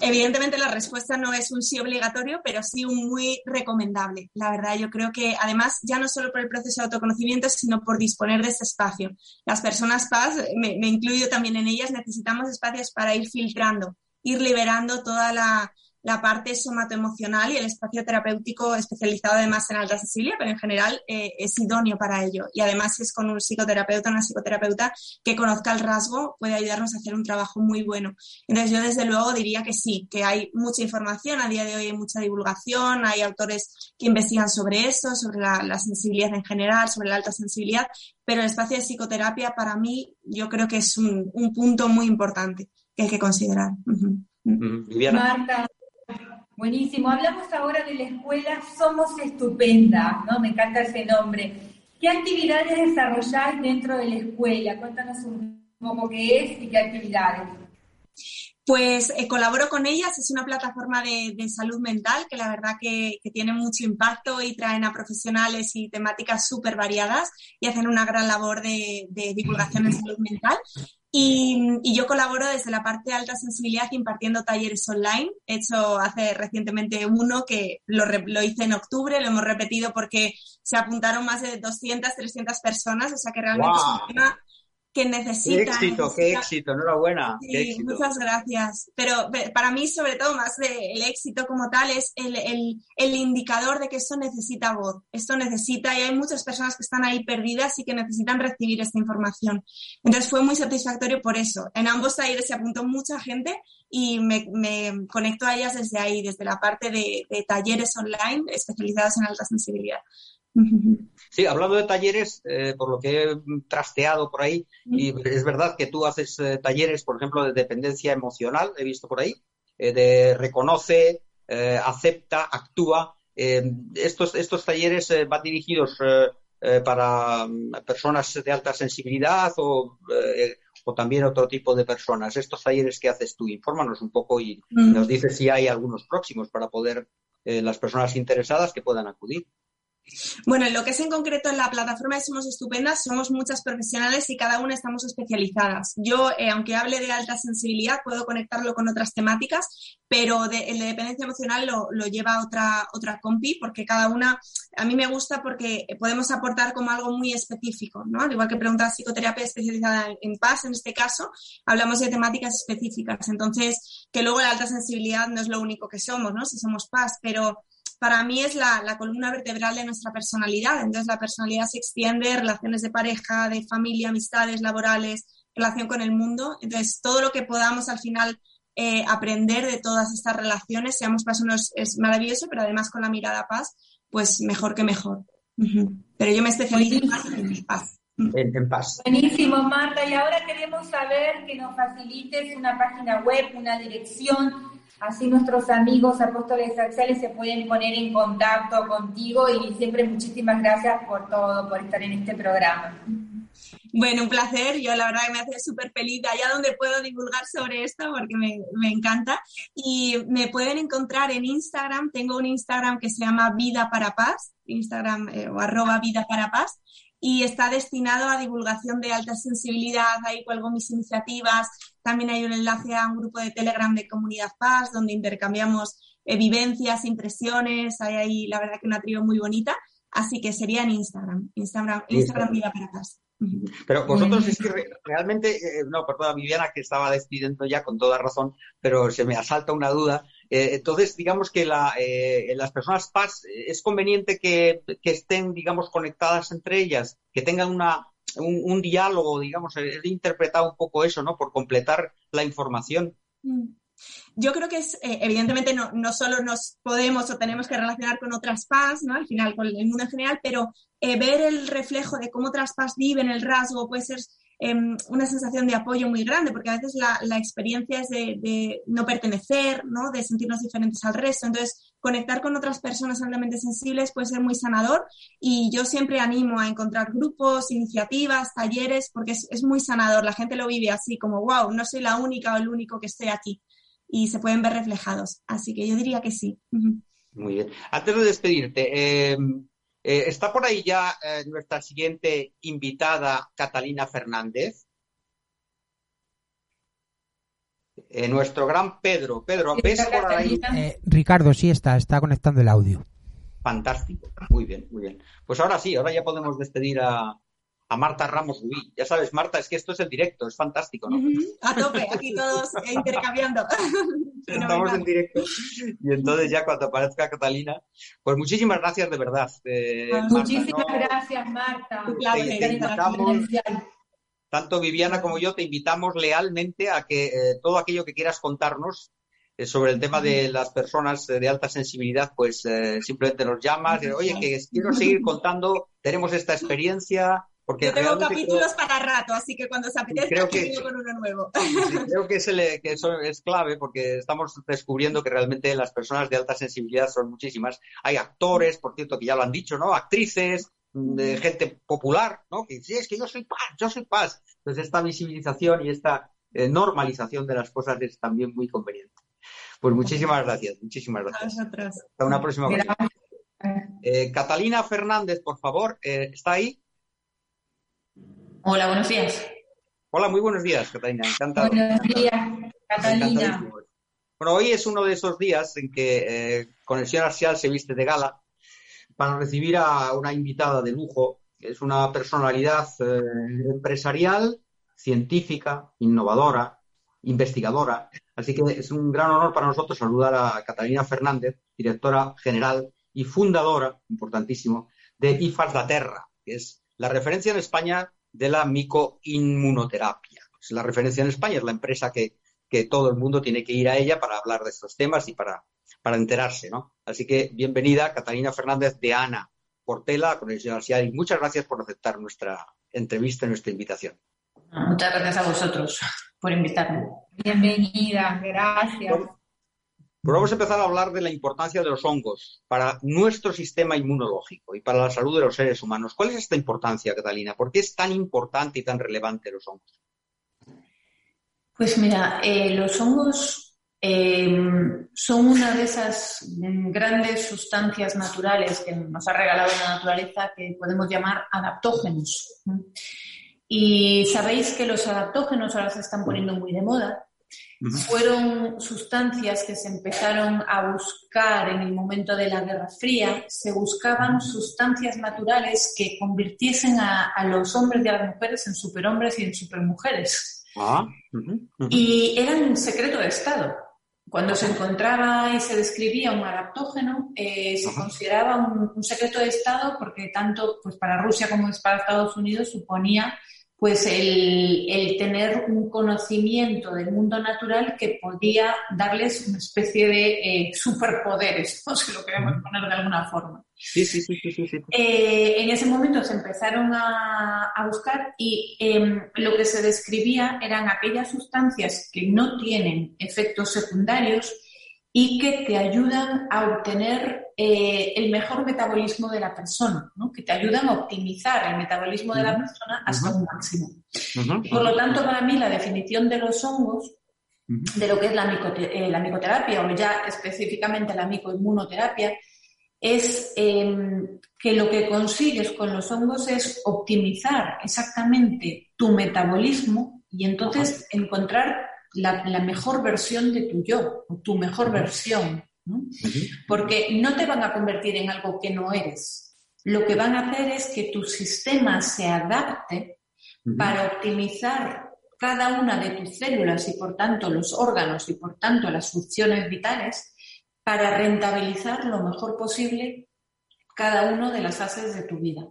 Evidentemente la respuesta no es un sí obligatorio, pero sí un muy recomendable. La verdad, yo creo que además ya no solo por el proceso de autoconocimiento, sino por disponer de ese espacio. Las personas paz, me, me incluyo también en ellas, necesitamos espacios para ir filtrando, ir liberando toda la, la parte somatoemocional y el espacio terapéutico especializado además en alta sensibilidad, pero en general eh, es idóneo para ello. Y además si es con un psicoterapeuta o una psicoterapeuta que conozca el rasgo, puede ayudarnos a hacer un trabajo muy bueno. Entonces yo desde luego diría que sí, que hay mucha información, a día de hoy hay mucha divulgación, hay autores que investigan sobre eso, sobre la, sensibilidad en general, sobre la alta sensibilidad, pero el espacio de psicoterapia para mí yo creo que es un, punto muy importante que hay que considerar. Marta, Buenísimo. Hablamos ahora de la escuela Somos Estupenda, ¿no? Me encanta ese nombre. ¿Qué actividades desarrolláis dentro de la escuela? Cuéntanos un poco qué es y qué actividades. Pues eh, colaboro con ellas, es una plataforma de, salud mental que la verdad que, tiene mucho impacto y traen a profesionales y temáticas súper variadas y hacen una gran labor de, de divulgación en salud mental. Y, yo colaboro desde la parte de alta sensibilidad impartiendo talleres online. He hecho hace recientemente uno que lo, lo, hice en octubre, lo hemos repetido porque se apuntaron más de 200, 300 personas, o sea que realmente es un tema que necesita. Qué éxito, qué éxito, enhorabuena. Sí, muchas gracias. Pero para mí, sobre todo, más del éxito como tal, es el, el, el, indicador de que esto necesita voz, esto necesita, y hay muchas personas que están ahí perdidas y que necesitan recibir esta información. Entonces fue muy satisfactorio por eso. En ambos talleres se apuntó mucha gente y me, me conecto a ellas desde ahí, desde la parte de, de talleres online especializados en alta sensibilidad. Sí, hablando de talleres, eh, por lo que he trasteado por ahí, y es verdad que tú haces eh, talleres, por ejemplo, de dependencia emocional, he visto por ahí, eh, de reconoce acepta, actúa. estos, estos talleres van dirigidos para mm, personas de alta sensibilidad o, o, también otro tipo de personas. Estos talleres que haces tú, infórmanos un poco y nos dices si hay algunos próximos para poder las personas interesadas que puedan acudir. Bueno, en lo que es en concreto en la plataforma de Somos Estupendas, somos muchas profesionales y cada una estamos especializadas. Yo, eh, aunque hable de alta sensibilidad, puedo conectarlo con otras temáticas, pero de, el de dependencia emocional lo, lleva otra, otra compi, porque cada una, a mí me gusta porque podemos aportar como algo muy específico, ¿no? Al igual que pregunta psicoterapia especializada en, en paz, en este caso, hablamos de temáticas específicas. Entonces, que luego la alta sensibilidad no es lo único que somos, ¿no? Si somos paz, pero para mí es la, columna vertebral de nuestra personalidad. Entonces, la personalidad se extiende, relaciones de pareja, de familia, amistades laborales, relación con el mundo. Entonces, todo lo que podamos al final eh, aprender de todas estas relaciones, seamos personas, es maravilloso, pero además con la mirada paz, pues mejor que mejor. Pero yo me especializo en paz. En, paz. Buenísimo, Marta. Y ahora queremos saber que nos facilites una página web, una dirección Así nuestros amigos apóstoles axiales se pueden poner en contacto contigo y siempre muchísimas gracias por todo, por estar en este programa. Bueno, un placer. Yo la verdad me hace súper feliz allá donde puedo divulgar sobre esto porque me, me, encanta. Y me pueden encontrar en Instagram. Tengo un Instagram que se llama Vida para Paz, Instagram eh, o arroba Vida para Paz y está destinado a divulgación de alta sensibilidad. Ahí cuelgo mis iniciativas. También hay un enlace a un grupo de Telegram de Comunidad Paz, donde intercambiamos vivencias, impresiones. Hay ahí, la verdad, que una trío muy bonita. Así que sería en Instagram. Instagram, Instagram Vida para Paz. Pero vosotros es que realmente, eh, no, perdón, Viviana, que estaba despidiendo ya con toda razón, pero se me asalta una duda. Eh, entonces, digamos que eh, las personas PAS es conveniente que, estén, digamos, conectadas entre ellas, que tengan una, un, diálogo, digamos, he interpretado un poco eso, ¿no? Por completar la información. Mm. Yo creo que es, eh, evidentemente, no, no, solo nos podemos o tenemos que relacionar con otras PAS, ¿no? Al final, con el mundo en general, pero ver el reflejo de cómo otras PAS viven el rasgo puede ser Em, una sensación de apoyo muy grande, porque a veces la, experiencia es de, no pertenecer, ¿no? de sentirnos diferentes al resto. Entonces, conectar con otras personas altamente sensibles puede ser muy sanador y yo siempre animo a encontrar grupos, iniciativas, talleres, porque es, muy sanador. La gente lo vive así, como, wow, no soy la única o el único que estoy aquí y se pueden ver reflejados. Así que yo diría que sí. Muy bien. Antes de despedirte, em, eh, está por ahí ya eh, nuestra siguiente invitada, Catalina Fernández. Eh, nuestro gran Pedro. Pedro, ¿ves por ahí? Ricardo, sí está, está conectando el audio. Fantástico. Muy bien, muy bien. Pues ahora sí, ahora ya podemos despedir a, a Marta Ramos Rubí. Ya sabes, Marta, es que esto es el directo, es fantástico, ¿no? A tope, aquí todos intercambiando. Estamos en directo. Y entonces ya cuando aparezca Catalina, pues muchísimas gracias de verdad. Eh, muchísimas gracias, Marta. tanto Viviana como yo te invitamos lealmente a que eh, todo aquello que quieras contarnos eh, sobre el tema de las personas de alta sensibilidad, pues simplemente nos llamas, oye, que quiero seguir contando, tenemos esta experiencia, yo tengo capítulos para rato, así que cuando se apetezca, creo que, con uno nuevo. creo que, eso es clave porque estamos descubriendo que realmente las personas de alta sensibilidad son muchísimas. Hay actores, por cierto, que ya lo han dicho, ¿no? Actrices, de gente popular, ¿no? Que sí, es que yo soy paz, yo soy paz. Entonces, esta visibilización y esta eh, normalización de las cosas es también muy conveniente. Pues muchísimas gracias, muchísimas gracias. Hasta una próxima. Eh, Catalina Fernández, por favor, eh, ¿está ahí? Hola, buenos días. Hola, muy buenos días, Catalina. Encantado. Buenos días, Catalina. Bueno, hoy es uno de esos días en que eh, Conexión Arcial se viste de gala para recibir a una invitada de lujo. Es una personalidad eh, empresarial, científica, innovadora, investigadora. Así que es un gran honor para nosotros saludar a Catalina Fernández, directora general y fundadora, importantísimo, de IFAS da Terra, que es la referencia en España de la micoinmunoterapia. Es la referencia en España, es la empresa que, todo el mundo tiene que ir a ella para hablar de estos temas y para, para enterarse, ¿no? Así que bienvenida, Catalina Fernández de Ana Portela, con el señor y muchas gracias por aceptar nuestra entrevista, nuestra invitación. Muchas gracias a vosotros por invitarme. Bienvenida, gracias. Pero vamos a empezar a hablar de la importancia de los hongos para nuestro sistema inmunológico y para la salud de los seres humanos. ¿Cuál es esta importancia, Catalina? ¿Por qué es tan importante y tan relevante los hongos? Pues mira, eh, los hongos eh, son una de esas grandes sustancias naturales que nos ha regalado la naturaleza que podemos llamar adaptógenos. Y sabéis que los adaptógenos ahora se están poniendo muy de moda fueron sustancias que se empezaron a buscar en el momento de la Guerra Fría. Se buscaban sustancias naturales que convirtiesen a, los hombres y a las mujeres en superhombres y en supermujeres. Ah, y eran un secreto de Estado. Cuando se encontraba y se describía un adaptógeno, eh, se consideraba un, un, secreto de Estado porque tanto pues, para Rusia como para Estados Unidos suponía pues el, tener un conocimiento del mundo natural que podía darles una especie de eh, superpoderes, si lo queremos poner de alguna forma. Sí, sí, sí, sí. sí, eh, en ese momento se empezaron a, buscar y em, lo que se describía eran aquellas sustancias que no tienen efectos secundarios y que te ayudan a obtener eh, el mejor metabolismo de la persona, ¿no? que te ayudan a optimizar el metabolismo de la persona hasta un máximo. por lo tanto, para mí la definición de los hongos, de lo que es la, eh, la, micoterapia o ya específicamente la micoinmunoterapia, es em, que lo que consigues con los hongos es optimizar exactamente tu metabolismo y entonces encontrar la, mejor versión de tu yo, tu mejor versión, porque no te van a convertir en algo que no eres. Lo que van a hacer es que tu sistema se adapte para optimizar cada una de tus células y por tanto los órganos y por tanto las funciones vitales para rentabilizar lo mejor posible cada una de las fases de tu vida.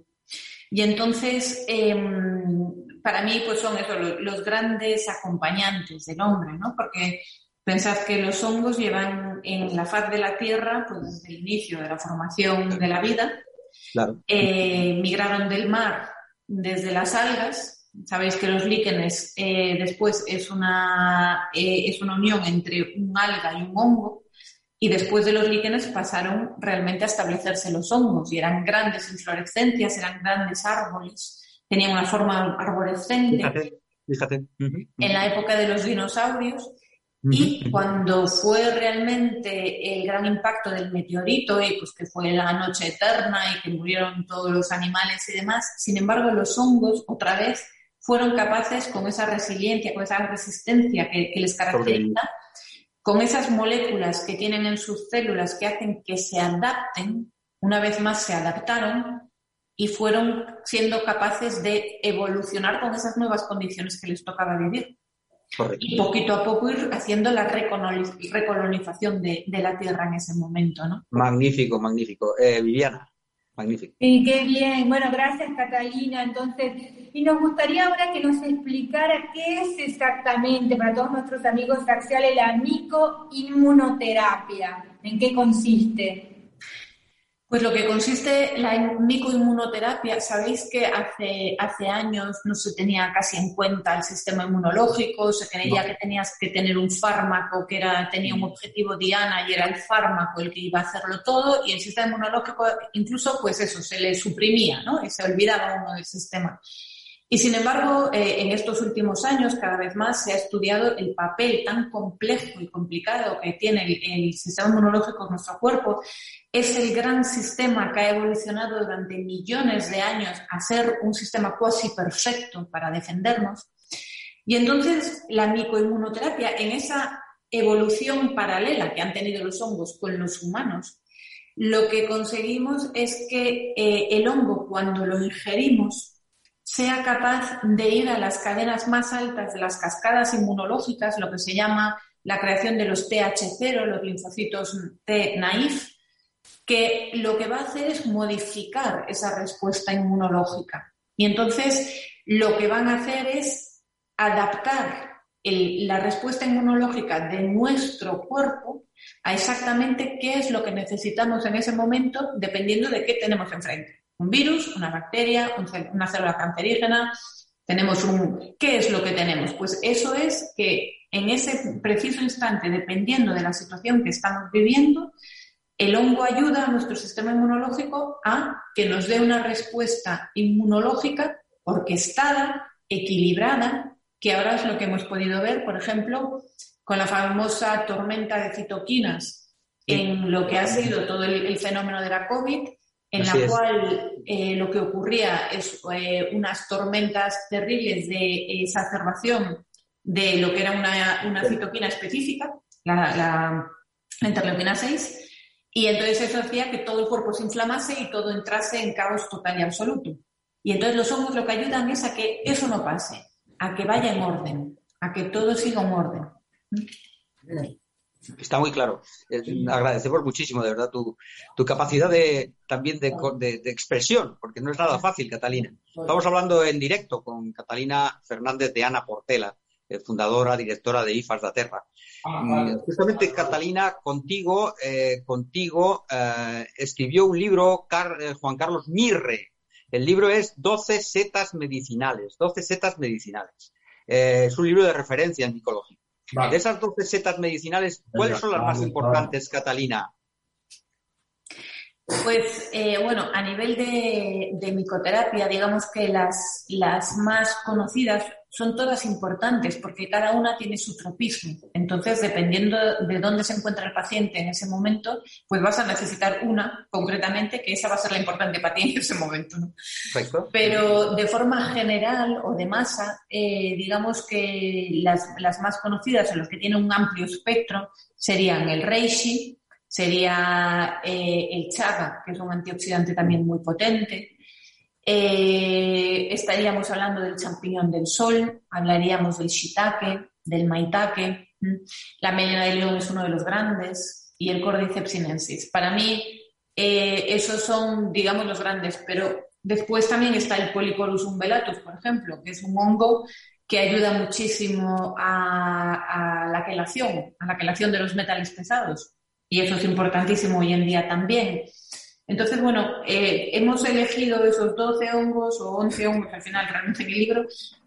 Y entonces, em, para mí, pues son eso, los, grandes acompañantes del hombre, ¿no? Porque pensad que los hongos llevan en la faz de la Tierra, pues desde el inicio de la formación de la vida, eh, migraron del mar desde las algas. Sabéis que los líquenes eh, después es una, eh, es una unión entre un alga y un hongo. Y después de los líquenes pasaron realmente a establecerse los hongos. Y eran grandes inflorescencias, eran grandes árboles, tenían una forma arborescente. Fíjate, fíjate. En la época de los dinosaurios y cuando fue realmente el gran impacto del meteorito y pues que fue la noche eterna y que murieron todos los animales y demás, sin embargo los hongos otra vez fueron capaces con esa resiliencia, con esa resistencia que, que les caracteriza con esas moléculas que tienen en sus células que hacen que se adapten, una vez más se adaptaron y fueron siendo capaces de evolucionar con esas nuevas condiciones que les tocaba vivir. Y poquito a poco ir haciendo la recolonización de, la Tierra en ese momento, ¿no? Magnífico, magnífico. Eh, Viviana. Magnífico. Y qué bien. Bueno, gracias Catalina. Entonces, y nos gustaría ahora que nos explicara qué es exactamente para todos nuestros amigos axiales la micoinmunoterapia. ¿En qué consiste? Pues lo que consiste la micoinmunoterapia, sabéis que hace, hace años no se tenía casi en cuenta el sistema inmunológico, se creía que tenías que tener un fármaco que era, tenía un objetivo diana y era el fármaco el que iba a hacerlo todo y el sistema inmunológico incluso pues eso, se le suprimía, ¿no? Y se olvidaba uno del sistema. Y sin embargo, eh, en estos últimos años cada vez más se ha estudiado el papel tan complejo y complicado que tiene el, sistema inmunológico en nuestro cuerpo. Es el gran sistema que ha evolucionado durante millones de años a ser un sistema cuasi perfecto para defendernos. Y entonces la micoinmunoterapia, en esa evolución paralela que han tenido los hongos con los humanos, lo que conseguimos es que eh, el hongo cuando lo ingerimos sea capaz de ir a las cadenas más altas de las cascadas inmunológicas, lo que se llama la creación de los TH0, los linfocitos T naif, que lo que va a hacer es modificar esa respuesta inmunológica. Y entonces lo que van a hacer es adaptar la respuesta inmunológica de nuestro cuerpo a exactamente qué es lo que necesitamos en ese momento, dependiendo de qué tenemos enfrente un virus, una bacteria, una célula cancerígena, tenemos un... ¿Qué es lo que tenemos? Pues eso es que en ese preciso instante, dependiendo de la situación que estamos viviendo, el hongo ayuda a nuestro sistema inmunológico a que nos dé una respuesta inmunológica orquestada, equilibrada, que ahora es lo que hemos podido ver, por ejemplo, con la famosa tormenta de citoquinas en lo que ha sido todo el, fenómeno de la COVID, en la cual eh, lo que ocurría es eh, unas tormentas terribles de exacerbación de lo que era una, citoquina específica, la, la, interleuquina 6, y entonces eso hacía que todo el cuerpo se inflamase y todo entrase en caos total y absoluto. Y entonces los hongos lo que ayudan es a que eso no pase, a que vaya en orden, a que todo siga en orden. Está muy claro. agradecemos muchísimo, de verdad, tu, capacidad de, también de, expresión, porque no es nada fácil, Catalina. Estamos hablando en directo con Catalina Fernández de Ana Portela, eh, fundadora, directora de IFAS de Terra. Ah, mm, justamente, Catalina, contigo, eh, contigo eh, escribió un libro Juan Carlos Mirre. El libro es 12 setas medicinales, 12 setas medicinales. es un libro de referencia en micología. De esas 12 setas medicinales, ¿cuáles son las más importantes, Catalina? Pues eh, bueno, a nivel de, micoterapia, digamos que las, las más conocidas son todas importantes porque cada una tiene su tropismo. Entonces, dependiendo de dónde se encuentra el paciente en ese momento, pues vas a necesitar una concretamente, que esa va a ser la importante para ti en ese momento. ¿no? Pero de forma general o de masa, eh, digamos que las, las más conocidas o las que tienen un amplio espectro serían el reishi, sería eh, el chaga, que es un antioxidante también muy potente. Eh, estaríamos hablando del champiñón del sol, hablaríamos del shiitake, del maitake. La melena de león es uno de los grandes y el cordyceps sinensis. Para mí, eh, esos son, digamos, los grandes, pero después también está el Polyporus umbellatus, por ejemplo, que es un hongo que ayuda muchísimo a, a la quelación, a la quelación de los metales pesados y eso es importantísimo hoy en día también. Entonces, bueno, eh, hemos elegido esos 12 hongos o 11 hongos al final realmente en el libro,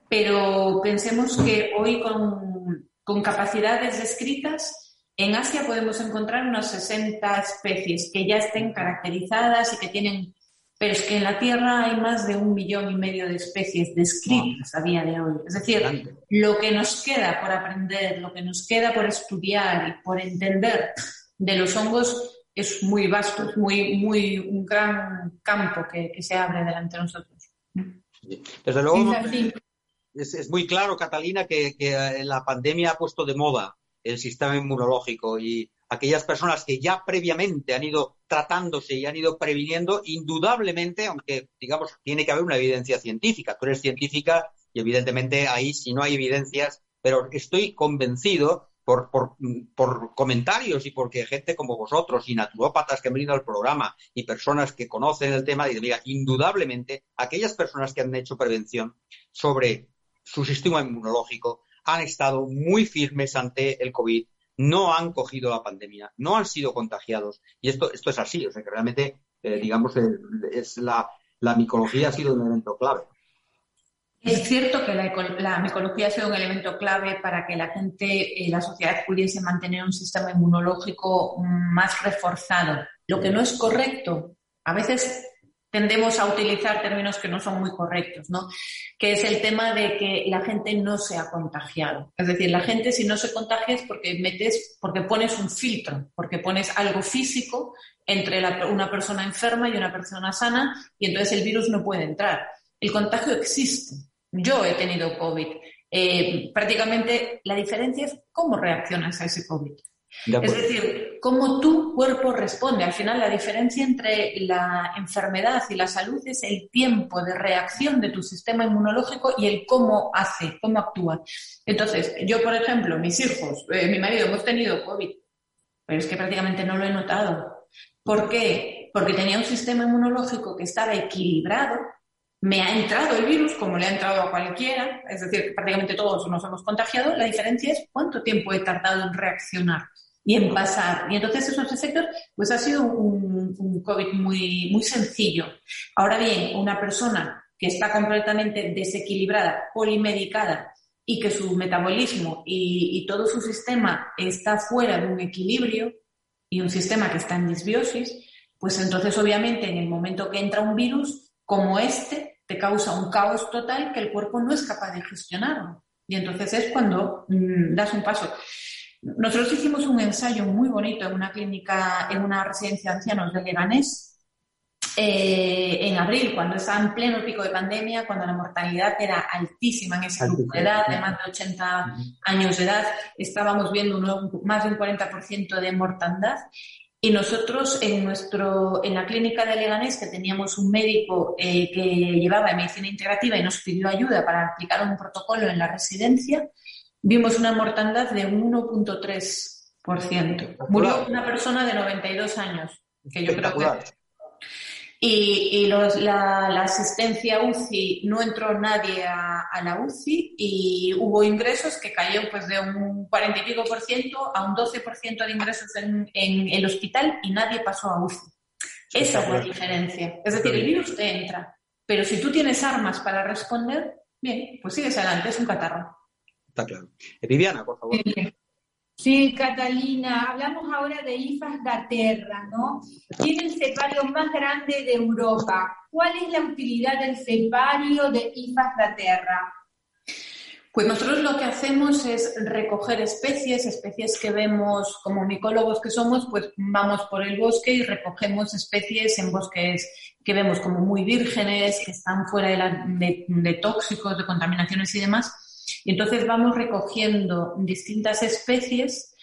pero pensemos que hoy con, con capacidades descritas, en Asia podemos encontrar unas 60 especies que ya estén caracterizadas y que tienen, pero es que en la Tierra hay más de un millón y medio de especies descritas a día de hoy. Es decir, lo que nos queda por aprender, lo que nos queda por estudiar y por entender de los hongos es muy vasto, es muy, muy un gran campo que, se abre delante de nosotros. Desde luego, es, muy claro, Catalina, que, que, la pandemia ha puesto de moda el sistema inmunológico y aquellas personas que ya previamente han ido tratándose y han ido previniendo, indudablemente, aunque digamos, tiene que haber una evidencia científica. Tú eres científica y evidentemente ahí si no hay evidencias, pero estoy convencido por, por, comentarios y porque gente como vosotros y naturópatas que han venido al programa y personas que conocen el tema, dicen, mira, indudablemente aquellas personas que han hecho prevención sobre su sistema inmunológico han estado muy firmes ante el COVID, no han cogido la pandemia, no han sido contagiados. Y esto, esto es así, o sea que realmente, eh, digamos, es la, la micología ha sido un elemento clave. Es cierto que la, micología ha sido un elemento clave para que la gente, eh, la sociedad pudiese mantener un sistema inmunológico más reforzado. Lo que no es correcto, a veces tendemos a utilizar términos que no son muy correctos, ¿no? Que es el tema de que la gente no se ha contagiado. Es decir, la gente si no se contagia es porque metes, porque pones un filtro, porque pones algo físico entre una persona enferma y una persona sana y entonces el virus no puede entrar. El contagio existe. Yo he tenido COVID. Eh, prácticamente la diferencia es cómo reaccionas a ese COVID. Es decir, cómo tu cuerpo responde. Al final, la diferencia entre la enfermedad y la salud es el tiempo de reacción de tu sistema inmunológico y el cómo hace, cómo actúa. Entonces, yo, por ejemplo, mis hijos, eh, mi marido, hemos tenido COVID, pero es que prácticamente no lo he notado. ¿Por qué? Porque tenía un sistema inmunológico que estaba equilibrado, me ha entrado el virus como le ha entrado a cualquiera, es decir, prácticamente todos nos hemos contagiado, la diferencia es cuánto tiempo he tardado en reaccionar y en pasar. Y entonces esos efectos, pues ha sido un, COVID muy, muy sencillo. Ahora bien, una persona que está completamente desequilibrada, polimedicada, y que su metabolismo y, todo su sistema está fuera de un equilibrio y un sistema que está en disbiosis, pues entonces obviamente en el momento que entra un virus como este, te causa un caos total que el cuerpo no es capaz de gestionarlo. Y entonces es cuando mm, das un paso. Nosotros hicimos un ensayo muy bonito en una clínica, en una residencia de ancianos de Leganés, eh, en abril, cuando estaba en pleno pico de pandemia, cuando la mortalidad era altísima en ese grupo de edad, de más de 80 años de edad, estábamos viendo más de un 40% de mortandad. Y nosotros en, nuestro, en la clínica de Leganés, que teníamos un médico eh, que llevaba medicina integrativa y nos pidió ayuda para aplicar un protocolo en la residencia, vimos una mortandad de 1.3%. Murió una persona de 92 años, que yo creo que y, la, asistencia UCI no entró nadie a, la UCI y hubo ingresos que cayó pues de un 40 y pico por ciento a un 12 por ciento de ingresos en, el hospital y nadie pasó a UCI. Esa es la diferencia. Es decir, el virus te entra, pero si tú tienes armas para responder, bien, pues sigues adelante, es un catarro. Está claro. Viviana, por favor. Sí, Catalina, hablamos ahora de IFAS da Terra, ¿no? Tiene el cepario más grande de Europa. ¿Cuál es la utilidad del cepario de IFAS da Terra? Pues nosotros lo que hacemos es recoger especies, especies que vemos como micólogos que somos, pues vamos por el bosque y recogemos especies en bosques que vemos como muy vírgenes, que están fuera de, de tóxicos, de contaminaciones y demás y entonces vamos recogiendo distintas especies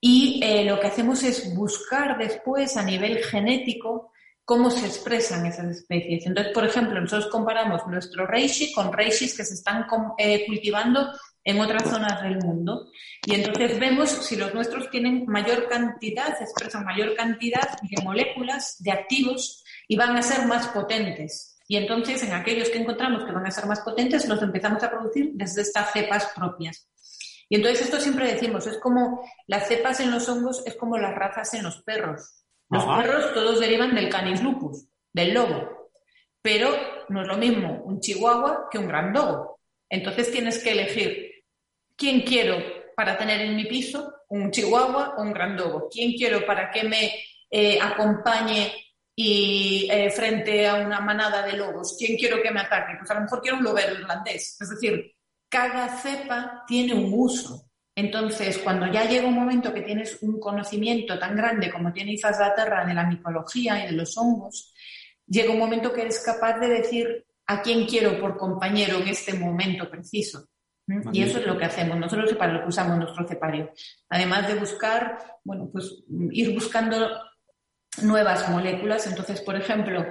y eh, lo que hacemos es buscar después a nivel genético cómo se expresan esas especies. Entonces, por ejemplo, nosotros comparamos nuestro reishi con reishis que se están eh, cultivando en otras zonas del mundo. Y entonces vemos si los nuestros tienen mayor cantidad, expresan mayor cantidad de moléculas, de activos, y van a ser más potentes. Y entonces, en aquellos que encontramos que van a ser más potentes, los empezamos a producir desde estas cepas propias. Y entonces esto siempre decimos, es como las cepas en los hongos, es como las razas en los perros. Los perros todos derivan del canis lupus, del lobo. Pero no es lo mismo un chihuahua que un gran dogo. Entonces tienes que elegir quién quiero para tener en mi piso, un chihuahua o un gran dogo. ¿Quién quiero para que me eh, acompañe y eh, frente a una manada de lobos, ¿quién quiero que me ataque? Pues a lo mejor quiero un lobero irlandés. Es decir, cada cepa tiene un uso. Entonces, cuando ya llega un momento que tienes un conocimiento tan grande como tiene Izas la Terra de la micología y de los hongos, llega un momento que eres capaz de decir a quién quiero por compañero en este momento preciso. ¿Mm? Y eso es lo que hacemos, nosotros para lo que usamos nuestro cepario. Además de buscar, bueno, pues ir buscando nuevas moléculas. Entonces, por ejemplo,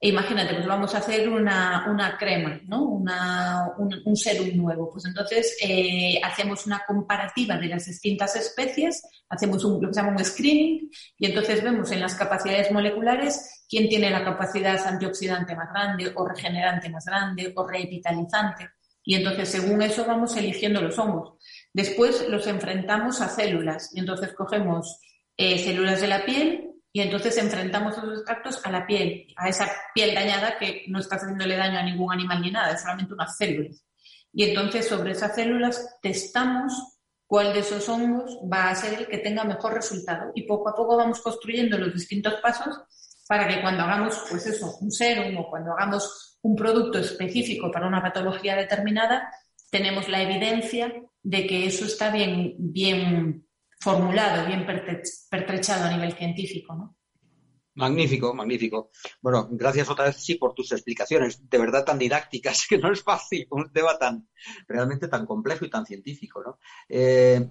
imagínate, pues vamos a hacer una, crema, ¿no? Una, un, serum nuevo. Pues entonces eh, hacemos una comparativa de las distintas especies, hacemos lo que se llama un screening y entonces vemos en las capacidades moleculares quién tiene la capacidad antioxidante más grande o regenerante más grande o revitalizante. Y entonces, según eso, vamos eligiendo los hongos. Después los enfrentamos a células. Y entonces cogemos eh, células de la piel, y entonces enfrentamos esos extractos a la piel, a esa piel dañada que no está haciéndole daño a ningún animal ni nada, es solamente unas células. Y entonces sobre esas células testamos cuál de esos hongos va a ser el que tenga mejor resultado. Y poco a poco vamos construyendo los distintos pasos para que cuando hagamos, pues eso, un serum o cuando hagamos un producto específico para una patología determinada, tenemos la evidencia de que eso está bien, bien formulado, bien pertrechado a nivel científico. ¿no? Magnífico, magnífico. Bueno, gracias otra vez, sí, por tus explicaciones, de verdad tan didácticas, que no es fácil, un tema tan realmente tan complejo y tan científico. ¿no? Eh,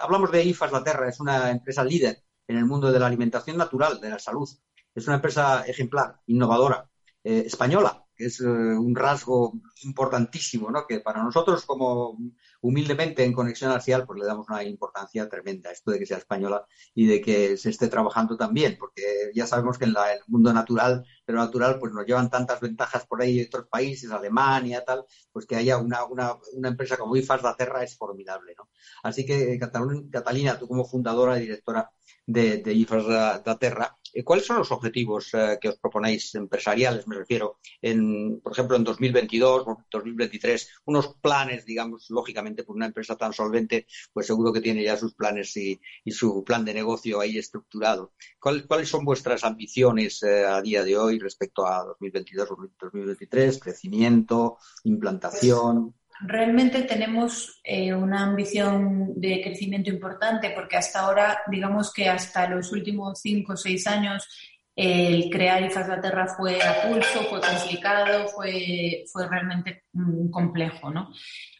hablamos de IFAS La Terra, es una empresa líder en el mundo de la alimentación natural, de la salud. Es una empresa ejemplar, innovadora, eh, española, que es eh, un rasgo importantísimo, ¿no? que para nosotros como humildemente en Conexión Arcial pues le damos una importancia tremenda esto de que sea española y de que se esté trabajando también, porque ya sabemos que en el mundo natural, pero natural, pues nos llevan tantas ventajas por ahí otros países, Alemania, tal, pues que haya una, una, una empresa como IFAS da Terra es formidable, ¿no? Así que, Catalina, tú como fundadora y directora de, de IFAS da Terra, eh, ¿cuáles son los objetivos eh, que os proponéis empresariales, me refiero, en, por ejemplo, en 2022 o 2023? Unos planes, digamos, lógicamente, por una empresa tan solvente, pues seguro que tiene ya sus planes y, su plan de negocio ahí estructurado. ¿Cuáles son vuestras ambiciones a día de hoy respecto a 2022 o 2023? Crecimiento, implantación. Realmente tenemos eh, una ambición de crecimiento importante porque hasta ahora, digamos que hasta los últimos cinco o seis años, el crear IFAS la Terra fue a pulso, fue complicado, fue, fue realmente mm, complejo. ¿no?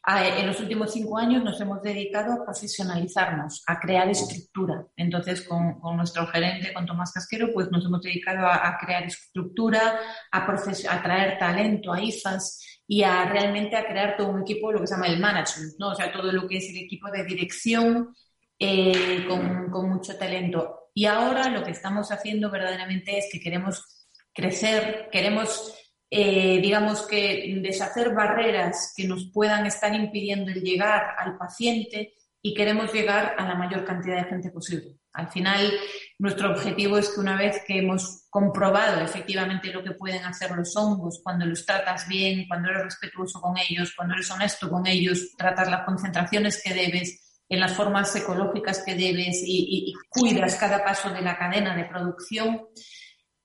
En los últimos cinco años nos hemos dedicado a profesionalizarnos, a crear estructura. Entonces, con, con nuestro gerente, con Tomás Casquero, pues nos hemos dedicado a, a crear estructura, a, a traer talento a IFAS y a realmente a crear todo un equipo, lo que se llama el management, ¿no? O sea, todo lo que es el equipo de dirección eh, con, con, mucho talento. Y ahora lo que estamos haciendo verdaderamente es que queremos crecer, queremos, eh, digamos que, deshacer barreras que nos puedan estar impidiendo el llegar al paciente y queremos llegar a la mayor cantidad de gente posible. Al final, nuestro objetivo es que una vez que hemos comprobado efectivamente lo que pueden hacer los hongos, cuando los tratas bien, cuando eres respetuoso con ellos, cuando eres honesto con ellos, tratas las concentraciones que debes, en las formas ecológicas que debes y, cuidas cada paso de la cadena de producción,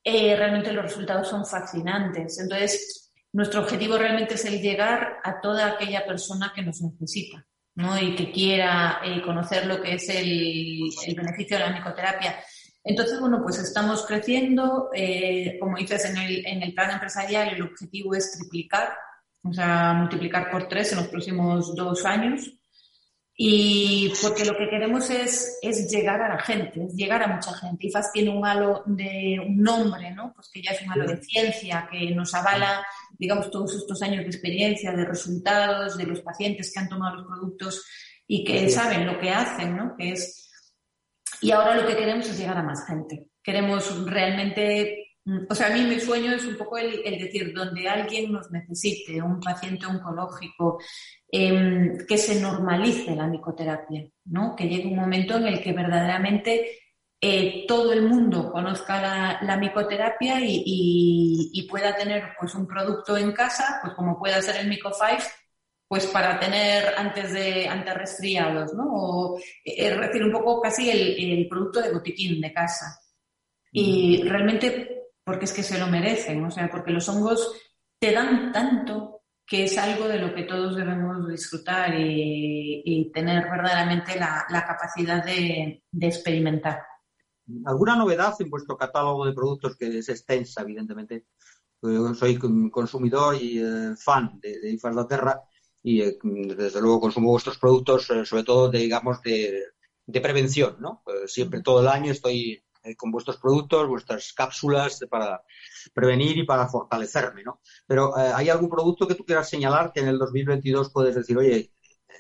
eh, realmente los resultados son fascinantes. Entonces, nuestro objetivo realmente es el llegar a toda aquella persona que nos necesita. ¿No? y que quiera eh, conocer lo que es el, beneficio de la micoterapia. Entonces, bueno, pues estamos creciendo. Eh, como dices, en el, en el plan empresarial el objetivo es triplicar, o sea, multiplicar por tres en los próximos dos años. Y porque lo que queremos es, es llegar a la gente, es llegar a mucha gente. IFAS tiene un halo de un nombre, ¿no? Pues que ya es un halo de ciencia que nos avala digamos, todos estos años de experiencia, de resultados, de los pacientes que han tomado los productos y que saben lo que hacen, ¿no? Que es... Y ahora lo que queremos es llegar a más gente. Queremos realmente o sea, a mí mi sueño es un poco el, decir, donde alguien nos necesite, un paciente oncológico, em, que se normalice la micoterapia, ¿no? Que llegue un momento en el que verdaderamente eh, todo el mundo conozca la, micoterapia y, pueda tener pues, un producto en casa, pues como pueda ser el Mico 5, pues para tener antes de antes resfriados, ¿no? O es eh, decir, un poco casi el, producto de botiquín de casa. Y realmente, porque es que se lo merecen, o sea, porque los hongos te dan tanto que es algo de lo que todos debemos disfrutar y, tener verdaderamente la, capacidad de experimentar. ¿Alguna novedad en vuestro catálogo de productos que es extensa, evidentemente? Yo soy consumidor y eh, fan de, de Terra y eh, desde luego consumo vuestros productos, eh, sobre todo, de, digamos, de, prevención, ¿no? siempre, todo el año estoy con vuestros productos, vuestras cápsulas para prevenir y para fortalecerme, ¿no? Pero ¿hay algún producto que tú quieras señalar que en el 2022 puedes decir, oye,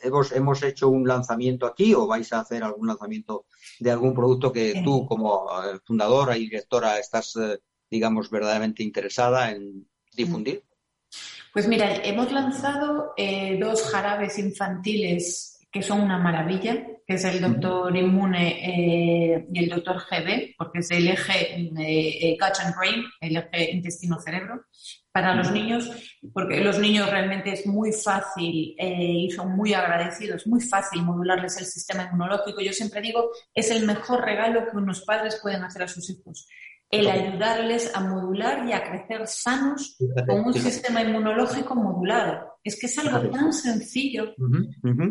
hemos, hemos hecho un lanzamiento aquí o vais a hacer algún lanzamiento de algún producto que tú como eh, fundadora y directora estás, eh, digamos, verdaderamente interesada en difundir? Pues mira, hemos lanzado eh, dos jarabes infantiles que son una maravilla, que es el doctor Inmune y el doctor GB, porque es el eje Gut and Brain, el eje intestino-cerebro, para los niños, porque los niños realmente es muy fácil eh, y son muy agradecidos, muy fácil modularles el sistema inmunológico. Yo siempre digo, es el mejor regalo que unos padres pueden hacer a sus hijos. El ayudarles a modular y a crecer sanos con un sistema inmunológico modulado. Es que es algo tan sencillo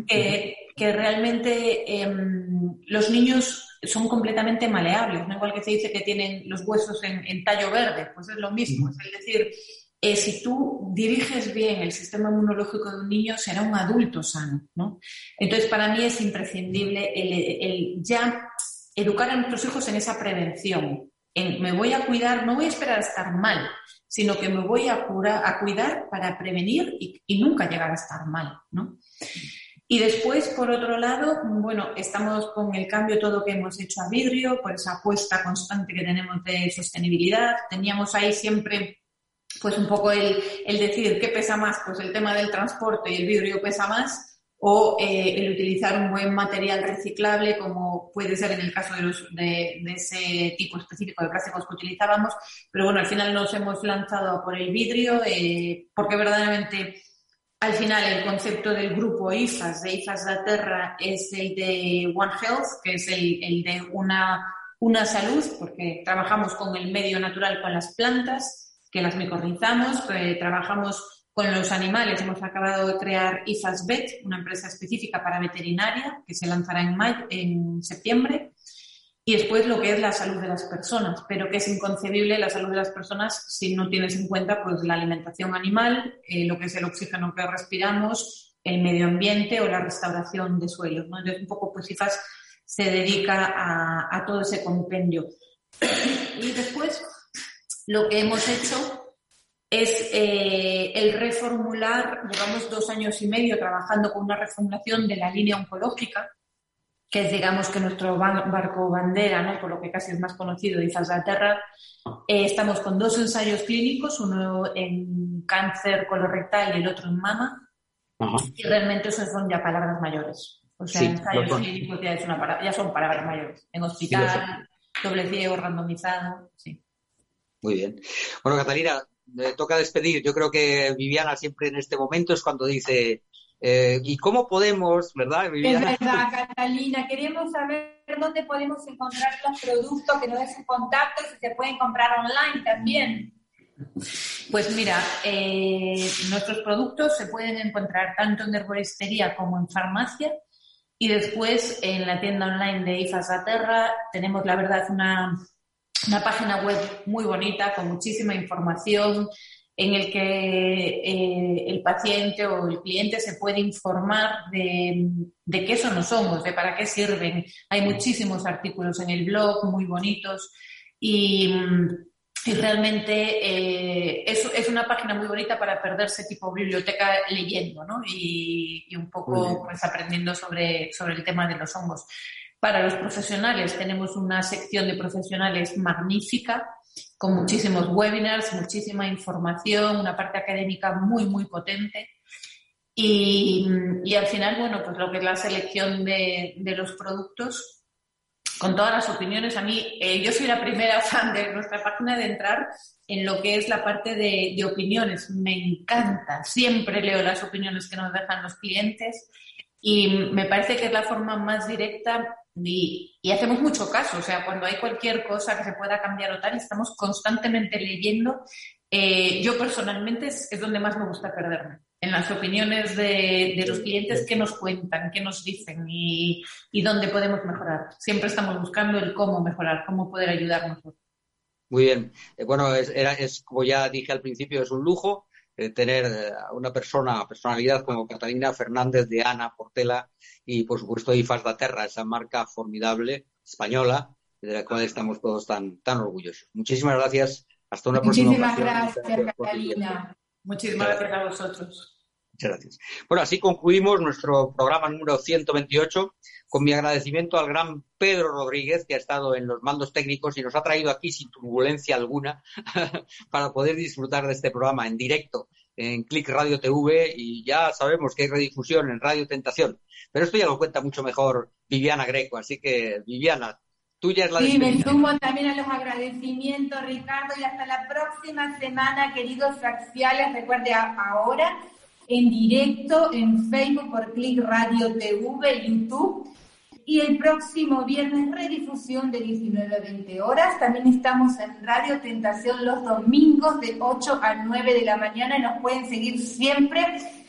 que, realmente em, los niños son completamente maleables, ¿no? igual que se dice que tienen los huesos en, en tallo verde, pues es lo mismo. Es decir, eh, si tú diriges bien el sistema inmunológico de un niño, será un adulto sano, ¿no? Entonces, para mí es imprescindible el, ya educar a nuestros hijos en esa prevención. En, me voy a cuidar, no voy a esperar a estar mal, sino que me voy a, a cuidar para prevenir y, nunca llegar a estar mal, ¿no? Y después, por otro lado, bueno, estamos con el cambio todo que hemos hecho a vidrio, por esa apuesta constante que tenemos de sostenibilidad. Teníamos ahí siempre pues un poco el, el, decir qué pesa más, pues el tema del transporte y el vidrio pesa más, o eh, el utilizar un buen material reciclable, como puede ser en el caso de, los, de, ese tipo específico de plásticos que utilizábamos. Pero bueno, al final nos hemos lanzado por el vidrio, eh, porque verdaderamente al final el concepto del grupo IFAS, de IFAS la Terra, es el de One Health, que es el, el de una, una salud, porque trabajamos con el medio natural, con las plantas, que las micorrizamos, que trabajamos con los animales hemos acabado de crear IFAS Vet, una empresa específica para veterinaria que se lanzará en, septiembre. Y después lo que es la salud de las personas, pero que es inconcebible la salud de las personas si no tienes en cuenta pues, la alimentación animal, eh, lo que es el oxígeno que respiramos, el medio ambiente o la restauración de suelos. ¿no? Entonces, un poco pues IFAS se dedica a todo ese compendio. Y después lo que hemos hecho es eh, el reformular, llevamos dos años y medio trabajando con una reformulación de la línea oncológica, que es, digamos, que nuestro barco bandera, ¿no? por lo que casi es más conocido, de Terra. Eh, estamos con dos ensayos clínicos, uno en cáncer colorectal y el otro en mama, y realmente eso son ya palabras mayores. O sea, ensayos clínicos ya, ya, son palabras mayores. En hospital, doble ciego, randomizado, sí. Muy bien. Bueno, Catalina, me toca despedir. Yo creo que Viviana siempre en este momento es cuando dice, eh, ¿y cómo podemos, verdad, Viviana? Es verdad, Catalina. Queremos saber dónde podemos encontrar los productos, que nos des contacto y si se pueden comprar online también. Pues mira, eh, nuestros productos se pueden encontrar tanto en herboristería como en farmacia. Y después en la tienda online de IFAS Aterra tenemos, la verdad, una una página web muy bonita con muchísima información en el que eh, el paciente o el cliente se puede informar de, de, qué son los hongos, de para qué sirven. Hay muchísimos artículos en el blog muy bonitos y, realmente eh, es, es, una página muy bonita para perderse tipo biblioteca leyendo ¿no? y, y un poco pues, aprendiendo sobre, sobre el tema de los hongos. Para los profesionales tenemos una sección de profesionales magnífica, con muchísimos webinars, muchísima información, una parte académica muy, muy potente. Y, al final, bueno, pues lo que es la selección de, los productos, con todas las opiniones, a mí, eh, yo soy la primera fan de nuestra página de entrar en lo que es la parte de, de opiniones. Me encanta, siempre leo las opiniones que nos dejan los clientes y me parece que es la forma más directa y, hacemos mucho caso, o sea, cuando hay cualquier cosa que se pueda cambiar o tal, estamos constantemente leyendo. Eh, yo personalmente es, donde más me gusta perderme, en las opiniones de, los clientes que nos cuentan, qué nos dicen y, y, dónde podemos mejorar. Siempre estamos buscando el cómo mejorar, cómo poder ayudarnos. Muy bien. Eh, bueno, es, era, es como ya dije al principio, es un lujo eh, tener a una persona, personalidad como Catalina Fernández de Ana Portela y por supuesto IFAS da Terra, esa marca formidable española de la cual estamos todos tan, tan orgullosos. Muchísimas gracias. Hasta una próxima Muchísimas gracias, Catalina. Muchísimas gracias a vosotros. Muchas gracias. Bueno, así concluimos nuestro programa número 128 con mi agradecimiento al gran Pedro Rodríguez, que ha estado en los mandos técnicos y nos ha traído aquí sin turbulencia alguna para poder disfrutar de este programa en directo en Click Radio TV y ya sabemos que hay redifusión en Radio Tentación. Pero esto ya lo cuenta mucho mejor Viviana Greco, así que Viviana, tuya es la Sí, me sumo también a los agradecimientos, Ricardo, y hasta la próxima semana, queridos axiales. Recuerde ahora en directo en Facebook por Click Radio TV, YouTube y el próximo viernes redifusión de 19 a 20 horas. También estamos en Radio Tentación los domingos de 8 a 9 de la mañana nos pueden seguir siempre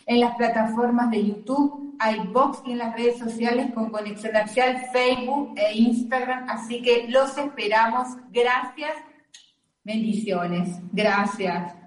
en las plataformas de YouTube, iBox y en las redes sociales con Conexión Axial, Facebook e Instagram. Así que los esperamos. Gracias. Bendiciones. Gracias.